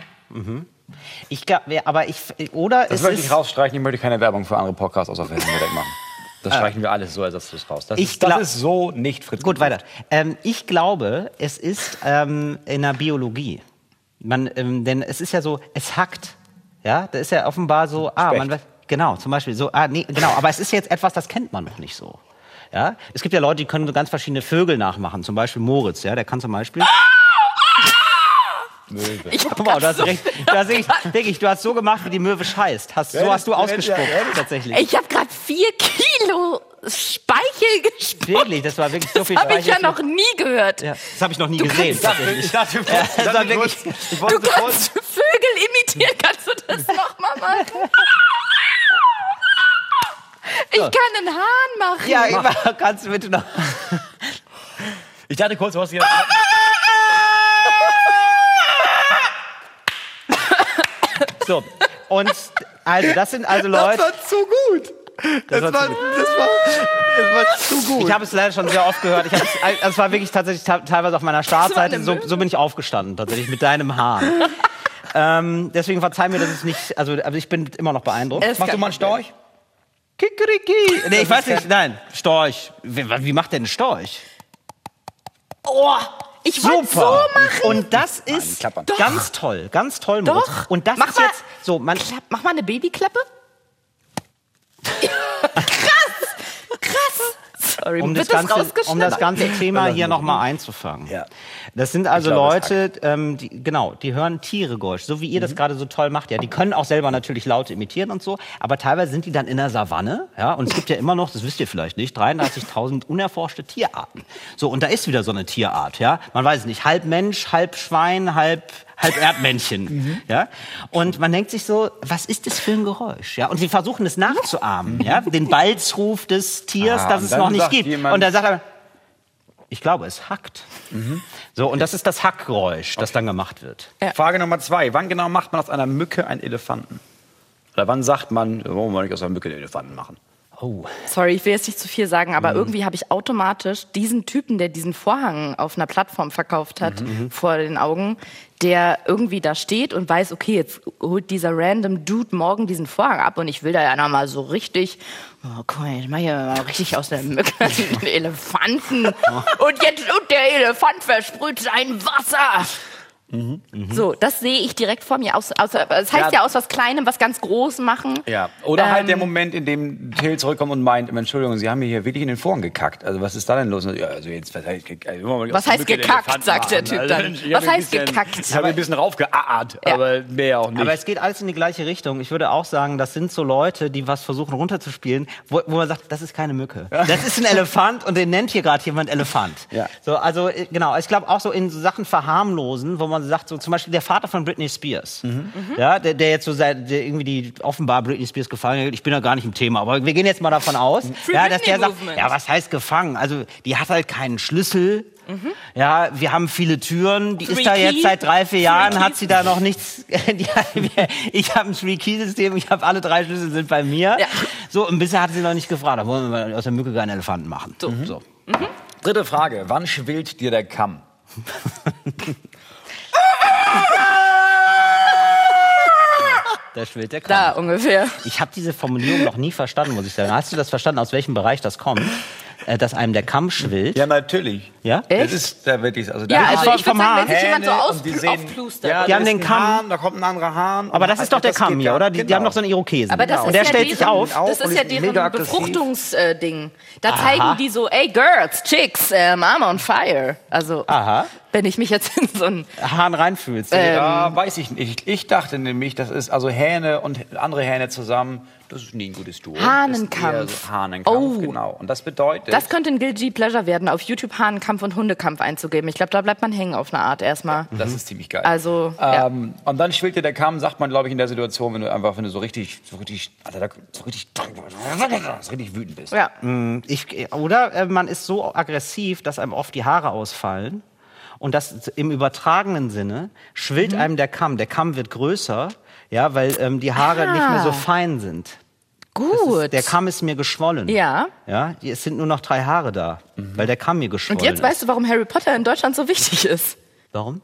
Ich glaub, wer- aber ich, oder Das es möchte ich ist, rausstreichen. Ich möchte keine Werbung für andere Podcasts außer Fernsehen machen. Das streichen wir alles so ersatzlos raus. Das, Ich ist, das ist so nicht Fritz. gut, weiter. Ähm, ich glaube, es ist ähm, in der Biologie. Man, ähm, denn es ist ja so, es hackt. Ja, da ist ja offenbar so, ah, Specht. man weiß, genau, zum Beispiel so, ah, nee, genau, aber es ist jetzt etwas, das kennt man noch nicht so. Ja, es gibt ja Leute, die können so ganz verschiedene Vögel nachmachen, zum Beispiel Moritz, ja, der kann zum Beispiel. Ich hab Guck mal, grad du hast, so recht, du, hast wirklich, wirklich, du hast so gemacht, wie die Möwe scheißt. Hast, so hast du ausgespuckt, tatsächlich. Ich habe gerade vier Kilo Speichel gespuckt. Wirklich, das war wirklich so viel Das habe ich ja Speichel. noch nie gehört. Ja, das habe ich noch nie gesehen. Ich dachte, ich dachte, Ja, das war wirklich, ich Du wollte kurz, kannst Vögel imitieren. Kannst du das nochmal machen? Ich kann einen Hahn machen. ja, immer, kannst du bitte noch. ich dachte kurz, du hast jetzt. So, und also das sind also Leute. zu gut. Das war zu gut. das war, das war zu gut. Ich habe es leider schon sehr oft gehört. Ich es, das war wirklich tatsächlich ta- teilweise auf meiner Startseite. So, so bin ich aufgestanden, tatsächlich mit deinem Haar. ähm, deswegen verzeih mir, dass es nicht. Also, also ich bin immer noch beeindruckt. Es Machst du mal einen Storch? Kikeriki. Nee, ich weiß nicht. Nein, Storch. Wie, wie macht denn ein Storch? Oh, ich wollte so machen. Und das ist klappern. ganz toll, ganz toll, Moritz. Doch. Und das Mach ist mal. jetzt so, man, Klapp, mach mal eine Babyklappe. Sorry, um das, ganze, um das ganze Thema hier nochmal einzufangen. Ja. Das sind also Ich glaube, Leute, ähm, die, genau, die hören Tiere Geräusch, so wie ihr das gerade so toll macht. Ja, die können auch selber natürlich Laute imitieren und so, aber teilweise sind die dann in der Savanne, ja, und es gibt ja immer noch, das wisst ihr vielleicht nicht, 33.000 unerforschte Tierarten. So, und da ist wieder so eine Tierart, ja. Man weiß es nicht, halb Mensch, halb Schwein, halb halb Erdmännchen, ja. Und man denkt sich so, was ist das für ein Geräusch, ja? Und sie versuchen es nachzuahmen, ja, den Balzruf des Tiers, Ah, das es noch nicht gibt. und dann sagt er, ich glaube, es hackt. So, und das ist das Hackgeräusch, das dann gemacht wird. Frage Nummer zwei. Wann genau macht man aus einer Mücke einen Elefanten? Oder wann sagt man, wollen wir nicht aus einer Mücke einen Elefanten machen? Oh. Sorry, ich will jetzt nicht zu viel sagen, aber Mhm. irgendwie habe ich automatisch diesen Typen, der diesen Vorhang auf einer Plattform verkauft hat, Mhm, vor den Augen, der irgendwie da steht und weiß, okay, jetzt holt dieser random Dude morgen diesen Vorhang ab und ich will da ja noch mal so richtig, oh, guck mal, ich mach hier mal richtig aus der Mücke einen Elefanten und jetzt und der Elefant versprüht sein Wasser. So, das sehe ich direkt vor mir. Aus, aus, das heißt ja, Ja. aus was Kleinem was ganz Großes machen. Ja. Oder halt Ähm, der Moment, in dem Till zurückkommt und meint, Entschuldigung, Sie haben mir hier wirklich in den Vorhang gekackt. Also was ist da denn los? Ja, also jetzt, was heißt, also, Was heißt gekackt, Elefanten sagt der? Typ Also, dann. hab Was heißt bisschen- gekackt? Ich habe ein bisschen raufgeaart, Ja. aber mehr auch nicht. Aber es geht alles in die gleiche Richtung. Ich würde auch sagen, das sind so Leute, die was versuchen runterzuspielen, wo, wo man sagt, das ist keine Mücke. Das ist ein Elefant und den nennt hier gerade jemand Elefant. Ja. So, also äh, genau, ich glaube auch so in so Sachen verharmlosen, wo man sagt, so zum Beispiel der Vater von Britney Spears, ja, der, der jetzt so seit der irgendwie die offenbar Britney Spears gefangen hat. Ich bin da gar nicht im Thema, aber wir gehen jetzt mal davon aus, ja, dass der sagt, ja, was heißt gefangen? Also die hat halt keinen Schlüssel. Ja, wir haben viele Türen. Die Three ist da jetzt seit drei, vier Jahren, Three hat sie da noch nichts. Ich habe ein Three-Key-System, ich habe alle drei Schlüssel sind bei mir. Ja. So, und bisher hat sie noch nicht gefragt, da wollen wir aus der Mücke keinen Elefanten machen. So. so. Dritte Frage. Wann schwillt dir der Kamm? Da schwillt der Da Kamm. ungefähr. Ich habe diese Formulierung noch nie verstanden, muss ich sagen. Hast du das verstanden, aus welchem Bereich das kommt? Äh, dass einem der Kamm schwillt? Ja, natürlich. Ja? Das ist da wirklich, also Ja, da also vom- ich vom sagen, wenn sich jemand so und die sehen- aufplustert. Ja, Die haben den Kamm. Hahn, da kommt ein anderer Hahn. Aber das Und ist doch der das Kamm hier, ja- oder? Die, die genau. haben doch so einen Irokesen. Aber das und ist der ja stellt deren, sich auf. Das und ist ja deren. Befruchtungsding. Da zeigen die so, ey Girls, Chicks, ähm, I'm on fire. Also Aha. wenn ich mich jetzt in so ein Hahn reinfühlst. Äh, Ja, weiß ich nicht. Ich dachte nämlich, das ist also Hähne und andere Hähne zusammen. Das ist nie ein gutes Duo. Hahnenkampf. Das ist eher so Hahnenkampf, Oh. genau. Und das bedeutet, das könnte ein Guilty Pleasure werden, auf YouTube Hahnenkampf und Hundekampf einzugeben. Ich glaube, da bleibt man hängen auf eine Art erstmal. das ist ziemlich geil. Also, ja. ähm, und dann schwillt dir der Kamm, sagt man, glaube ich, in der Situation, wenn du einfach, wenn du so richtig, so richtig, Alter, da- so richtig, so richtig wütend bist. Ja. Ich, oder äh, man ist so aggressiv, dass einem oft die Haare ausfallen. Und das im übertragenen Sinne schwillt Mhm. einem der Kamm. Der Kamm wird größer, ja, weil ähm, die Haare Ah. nicht mehr so fein sind. Das Gut. Ist, der Kamm ist mir geschwollen. Ja. Ja, es sind nur noch drei Haare da, weil der Kamm mir geschwollen und jetzt ist. weißt du, warum Harry Potter in Deutschland so wichtig ist. Warum?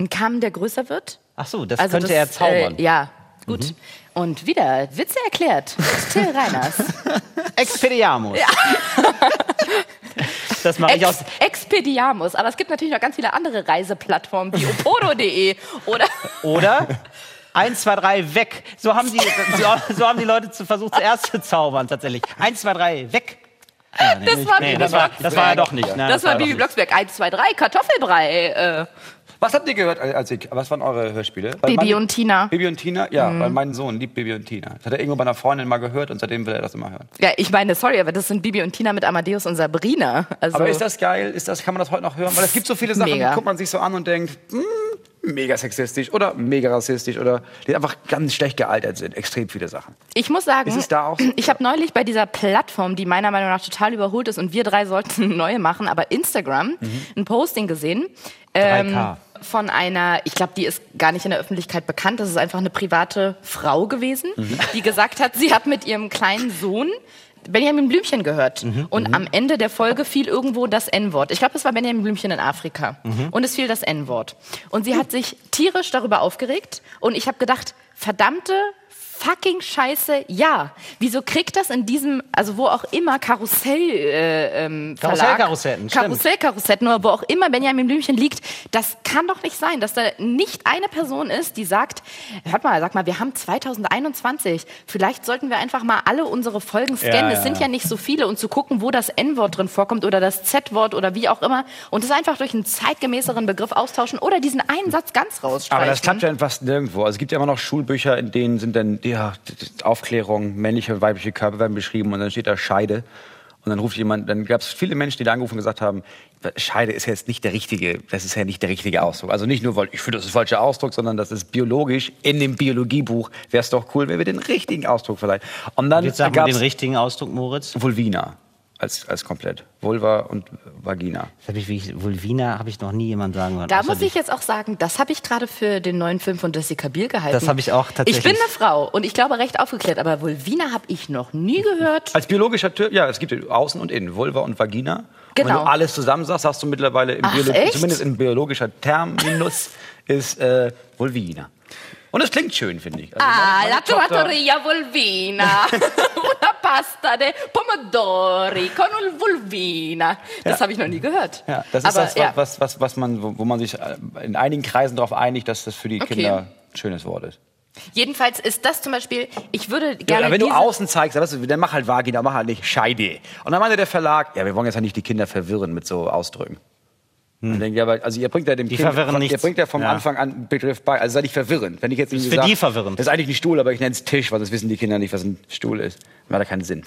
Ein Kamm, der größer wird. Ach so, das Also könnte er zaubern. Äh, ja, gut. Und wieder Witze erklärt. Till Reiners. Expediamus. Das mache ich aus. Ex Expediamus. Aber es gibt natürlich noch ganz viele andere Reiseplattformen wie opodo.de oder Oder? Eins, zwei, drei, weg. So haben die, so, so haben die Leute zu, versucht, zuerst zu zaubern, tatsächlich. Eins, zwei, drei, weg. Ja, nee, Das nicht- war nee, Bibi das war, das war ja doch nicht. Nein, das war Bibi. Blocksberg. 1, 2, 3, Kartoffelbrei. Äh, Was habt ihr gehört, als ich, was waren eure Hörspiele? Weil Bibi mein- und Tina. Mhm. Bibi und Tina, ja, weil mein Sohn liebt Bibi und Tina. Das hat er irgendwo bei einer Freundin mal gehört und seitdem will er das immer hören. ja, ich meine, sorry, aber das sind Bibi und Tina mit Amadeus und Sabrina. Also, Aber ist das geil? Ist das, kann man das heute noch hören? Weil es gibt so viele Sachen, Mega. die guckt man sich so an und denkt, hm, mega sexistisch oder mega rassistisch oder die einfach ganz schlecht gealtert sind. Extrem viele Sachen. Ich muss sagen, Ist es da auch so? ich habe neulich bei dieser Plattform, die meiner Meinung nach total überholt ist und wir drei sollten eine neue machen, aber Instagram, Mhm. ein Posting gesehen. ähm, 3K. von einer, ich glaube, die ist gar nicht in der Öffentlichkeit bekannt. Das ist einfach eine private Frau gewesen, Mhm. die gesagt hat, sie hat mit ihrem kleinen Sohn Benjamin Blümchen gehört. Mhm. Und am Ende der Folge fiel irgendwo das N-Wort. Ich glaube, es war Benjamin Blümchen in Afrika. Mhm. Und es fiel das N-Wort. Und sie hat sich tierisch darüber aufgeregt. Und ich habe gedacht, verdammte fucking scheiße ja. Wieso kriegt das in diesem, also wo auch immer Karussell äh, ähm, Karussellkarussetten. Karussellkarussetten oder wo auch immer Benjamin Blümchen liegt, das kann doch nicht sein, dass da nicht eine Person ist, die sagt, hört mal, sag mal, wir haben 2021, vielleicht sollten wir einfach mal alle unsere Folgen scannen. Ja, es sind ja. ja nicht so viele und zu gucken, wo das N-Wort drin vorkommt oder das Z-Wort oder wie auch immer und es einfach durch einen zeitgemäßeren Begriff austauschen oder diesen einen Satz ganz rausstreichen. Aber das klappt ja fast nirgendwo. Also es gibt ja immer noch Schulbücher, in denen sind dann ja, Aufklärung, männliche und weibliche Körper werden beschrieben und dann steht da Scheide. Und dann ruft jemand, dann gab es viele Menschen, die da angerufen und gesagt haben, Scheide ist jetzt nicht der richtige, das ist ja nicht der richtige Ausdruck. Also nicht nur, weil ich finde, das ist der falsche Ausdruck, sondern das ist biologisch in dem Biologiebuch. Wäre es doch cool, wenn wir den richtigen Ausdruck vielleicht. Und dann Jetzt sagen wir gab's den richtigen Ausdruck, Moritz. Vulvina als, als komplett. Vulva und Vagina. Das hab ich, Vulvina habe ich noch nie jemand sagen hören. Da muss ich jetzt auch sagen, das habe ich gerade für den neuen Film von Jessica Biel gehalten. Das habe ich auch tatsächlich. Ich bin eine Frau und ich glaube recht aufgeklärt, aber Vulvina habe ich noch nie gehört. Als biologischer Typ, ja, es gibt Außen und Innen, Vulva und Vagina. Und wenn Genau. du alles zusammen sagst, hast du mittlerweile im Ach, zumindest in biologischer Terminus ist äh, Vulvina. Und es klingt schön, finde ich. Also Ah, meine- meine la trattoria Vulvina. Una pasta de pomodori con un Vulvina. Das habe ich noch nie gehört. Ja, das ist aber, das, ja. was, was, was man, wo, wo man sich äh, in einigen Kreisen darauf einigt, dass das für die Okay. Kinder ein schönes Wort ist. Jedenfalls ist das zum Beispiel, ich würde Ja, gerne wenn du außen zeigst, dann, mach halt Vagina, mach halt nicht Scheide. Und dann meinte der Verlag, ja, wir wollen jetzt ja nicht die Kinder verwirren mit so Ausdrücken. Und denke, ja, aber, also ihr bringt ja dem Die Kind, verwirren ihr nichts. bringt ja vom Ja. Anfang an einen Begriff bei. Also sei nicht verwirrend. Wenn ich jetzt irgendwie für sag, die verwirrend. Das ist eigentlich ein Stuhl, aber ich nenne es Tisch, weil das wissen die Kinder nicht, was ein Stuhl ist. Macht ja keinen Sinn.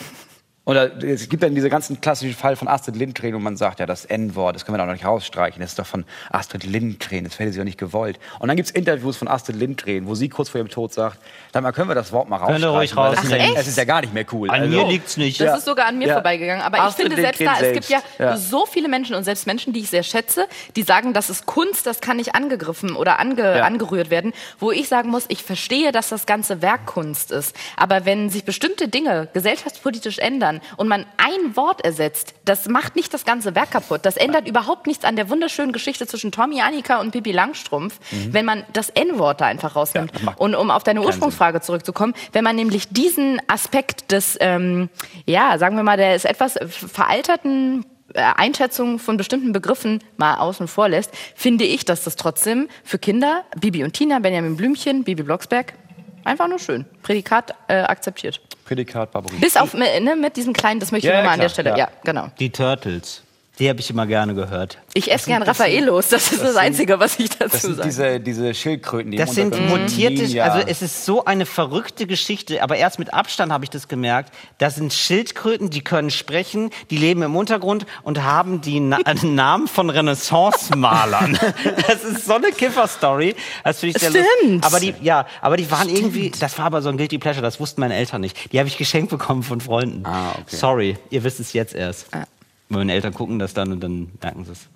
Oder es gibt dann diese ganzen klassischen Fall von Astrid Lindgren, wo man sagt, ja, das N-Wort, das können wir doch noch nicht rausstreichen. Das ist doch von Astrid Lindgren, das hätte sie doch nicht gewollt. Und dann gibt es Interviews von Astrid Lindgren, wo sie kurz vor ihrem Tod sagt, sag mal, können wir das Wort mal rausstreichen? ruhig das ist ja- rausnehmen. Es ist ja gar nicht mehr cool. An Also- mir liegt's nicht. Das Ja. ist sogar an mir Ja. vorbeigegangen. Aber ich Astrid finde selbst da, Lindgren es gibt ja, selbst. Ja. so viele Menschen und selbst Menschen, die ich sehr schätze, die sagen, das ist Kunst, das kann nicht angegriffen oder ange, Ja. angerührt werden. Wo ich sagen muss, ich verstehe, dass das ganze Werk Kunst ist. Aber wenn sich bestimmte Dinge gesellschaftspolitisch ändern und man ein Wort ersetzt, das macht nicht das ganze Werk kaputt. Das ändert überhaupt nichts an der wunderschönen Geschichte zwischen Tommy Annika und Pippi Langstrumpf, wenn man das N-Wort da einfach rausnimmt. Mhm. Ja, und um auf deine Ursprungsfrage zurückzukommen, wenn man nämlich diesen Aspekt des, ähm, ja, sagen wir mal, der ist etwas veralterten äh, Einschätzung von bestimmten Begriffen mal außen vor lässt, finde ich, dass das trotzdem für Kinder, Bibi und Tina, Benjamin Blümchen, Bibi Blocksberg, einfach nur schön. Prädikat äh, akzeptiert. Prädikat Barbarie. Bis auf ne, mit diesem kleinen, das möchte ich Ja, nochmal ja, an der Stelle. Ja. ja. genau. Die Turtles. Die habe ich immer gerne gehört. Ich esse gern Raffaelos, das ist das, Einzige, was ich Das dazu sind sage. diese, diese Schildkröten, die Das sind mutierte, liegen, ja. also es ist so eine verrückte Geschichte, aber erst mit Abstand habe ich das gemerkt. Das sind Schildkröten, die können sprechen, die leben im Untergrund und haben die Na Namen von Renaissance-Malern. das ist so eine Kiffer-Story. Das finde ich sehr Stimmt. lustig. Aber die, ja, aber die waren irgendwie, das war aber so ein Guilty Pleasure, das wussten meine Eltern nicht. Die habe ich geschenkt bekommen von Freunden. Ah, okay. Sorry, ihr wisst es jetzt erst. Weil meine Eltern gucken das dann und dann merken sie es.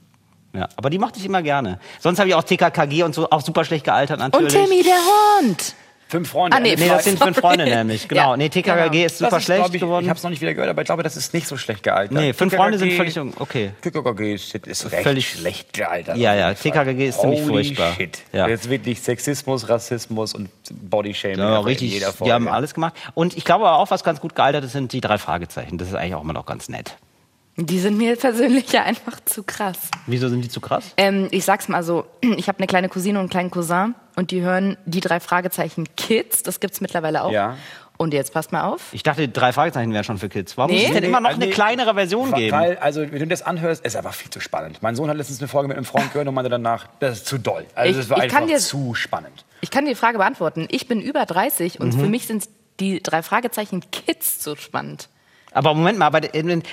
Ja, aber die mochte ich immer gerne. Sonst habe ich auch TKKG und so, auch super schlecht gealtert Und natürlich. Timmy der Hund. Fünf Freunde. Ah, nee, Nee, das sind fünf. Freunde nämlich, genau. Ja, nee, TKKG genau. ist super ist, schlecht ich, geworden. Ich habe es noch nicht wieder gehört, aber ich glaube, das ist nicht so schlecht gealtert. Nee, fünf Freunde sind TKKG völlig okay. TKKG ist, ist recht Völlig- schlecht gealtert. Ja, ja. TKKG ist ziemlich furchtbar. Shit. Ja. Jetzt wirklich Sexismus, Rassismus und Bodyshaming. Ja, richtig, jeder die Folge. haben alles gemacht. Und ich glaube aber auch, was ganz gut gealtert ist, sind die drei Fragezeichen. Das ist eigentlich auch immer noch ganz nett. Die sind mir persönlich ja einfach zu krass. Wieso sind die zu krass? Ähm, ich sag's mal so, ich habe eine kleine Cousine und einen kleinen Cousin und die hören die drei Fragezeichen Kids, das gibt's mittlerweile auch. Ja. Und jetzt passt mal auf. Ich dachte, drei Fragezeichen wären schon für Kids. Warum Nee. muss es denn immer noch nee, eine nee. kleinere Version Weil- geben? Weil, also, wenn du das anhörst, ist einfach viel zu spannend. Mein Sohn hat letztens eine Folge mit einem Freund gehört und meinte danach, das ist zu doll. Also, Ich- das war einfach dir- zu spannend. Ich kann dir die Frage beantworten. Ich bin über 30 und Mhm. für mich sind die drei Fragezeichen Kids so spannend. Aber Moment mal, aber,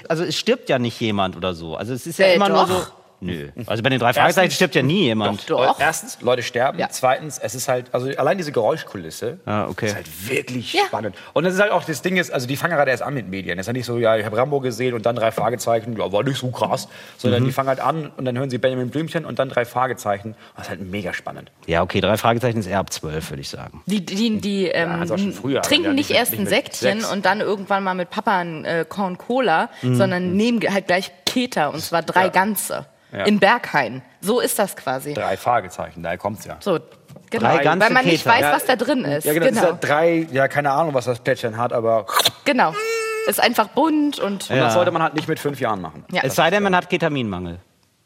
also es stirbt ja nicht jemand oder so. Also es ist ja Äh, immer nur doch. so. Nö. Also bei den drei Fragezeichen Erstens- stirbt ja nie jemand. Doch. Erstens, Leute sterben. Ja. Zweitens, es ist halt, also allein diese Geräuschkulisse Ah, okay. ist halt wirklich Ja. spannend. Und das ist halt auch, das Ding ist, also die fangen gerade erst an mit Medien. Es ist ja nicht so, ja, ich habe Rambo gesehen und dann drei Fragezeichen, ja, war nicht so krass. Sondern Mhm. die fangen halt an und dann hören sie Benjamin Blümchen und dann drei Fragezeichen. Das ist halt mega spannend. Ja, okay, drei Fragezeichen ist eher ab zwölf, würde ich sagen. Die, die, die ähm, also früher, trinken ja, nicht erst ein Säckchen sechs. und dann irgendwann mal mit Papa ein äh, Korn Cola, Mhm. sondern nehmen halt gleich Keter und zwar drei Ja. ganze. Ja. In Berghain. So ist das quasi. Drei Fragezeichen, daher kommt's ja. So, Genau, Drei ganze weil man nicht Keter. weiß, was da drin ist. Ja, genau. Das ist ja genau. drei, ja, keine Ahnung, was das Plättchen hat, aber genau. Ist einfach bunt und und das sollte man halt nicht mit fünf Jahren machen. ja. Es sei denn, man hat Ketaminmangel.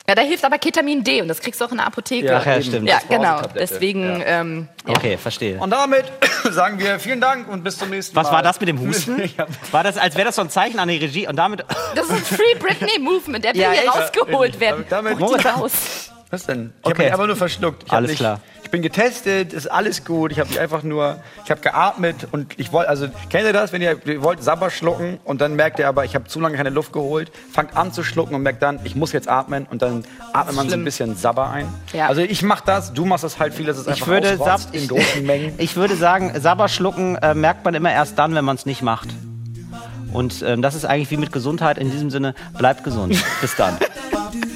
Ja, da hilft aber Ketamin D und das kriegst du auch in der Apotheke. Ach ja, eben. stimmt. Ja, genau. Deswegen, ähm, ja. Okay, verstehe. Und damit sagen wir vielen Dank und bis zum nächsten Was Mal. war das mit dem Husten? War das, als wäre das so ein Zeichen an die Regie und damit. das ist ein Free Britney Movement, der will Ja, hier rausgeholt werden. Damit- ihn raus. Was denn? Ich habe Okay. mich einfach nur verschluckt. Alles nicht, klar. Ich bin getestet, ist alles gut. Ich habe mich einfach nur, ich habe geatmet und ich wollte, also kennt ihr das, wenn ihr, ihr wollt Sabber schlucken und dann merkt ihr aber, ich habe zu lange keine Luft geholt, fangt an zu schlucken und merkt dann, ich muss jetzt atmen und dann atmet man so ein bisschen Sabber ein. Ja. Also ich mache das, du machst das halt viel, dass es einfach Ich würde, Sab in großen Mengen. ich würde sagen, Sabber schlucken äh, merkt man immer erst dann, wenn man es nicht macht. Und ähm, das ist eigentlich wie mit Gesundheit. In diesem Sinne, bleibt gesund. Bis dann.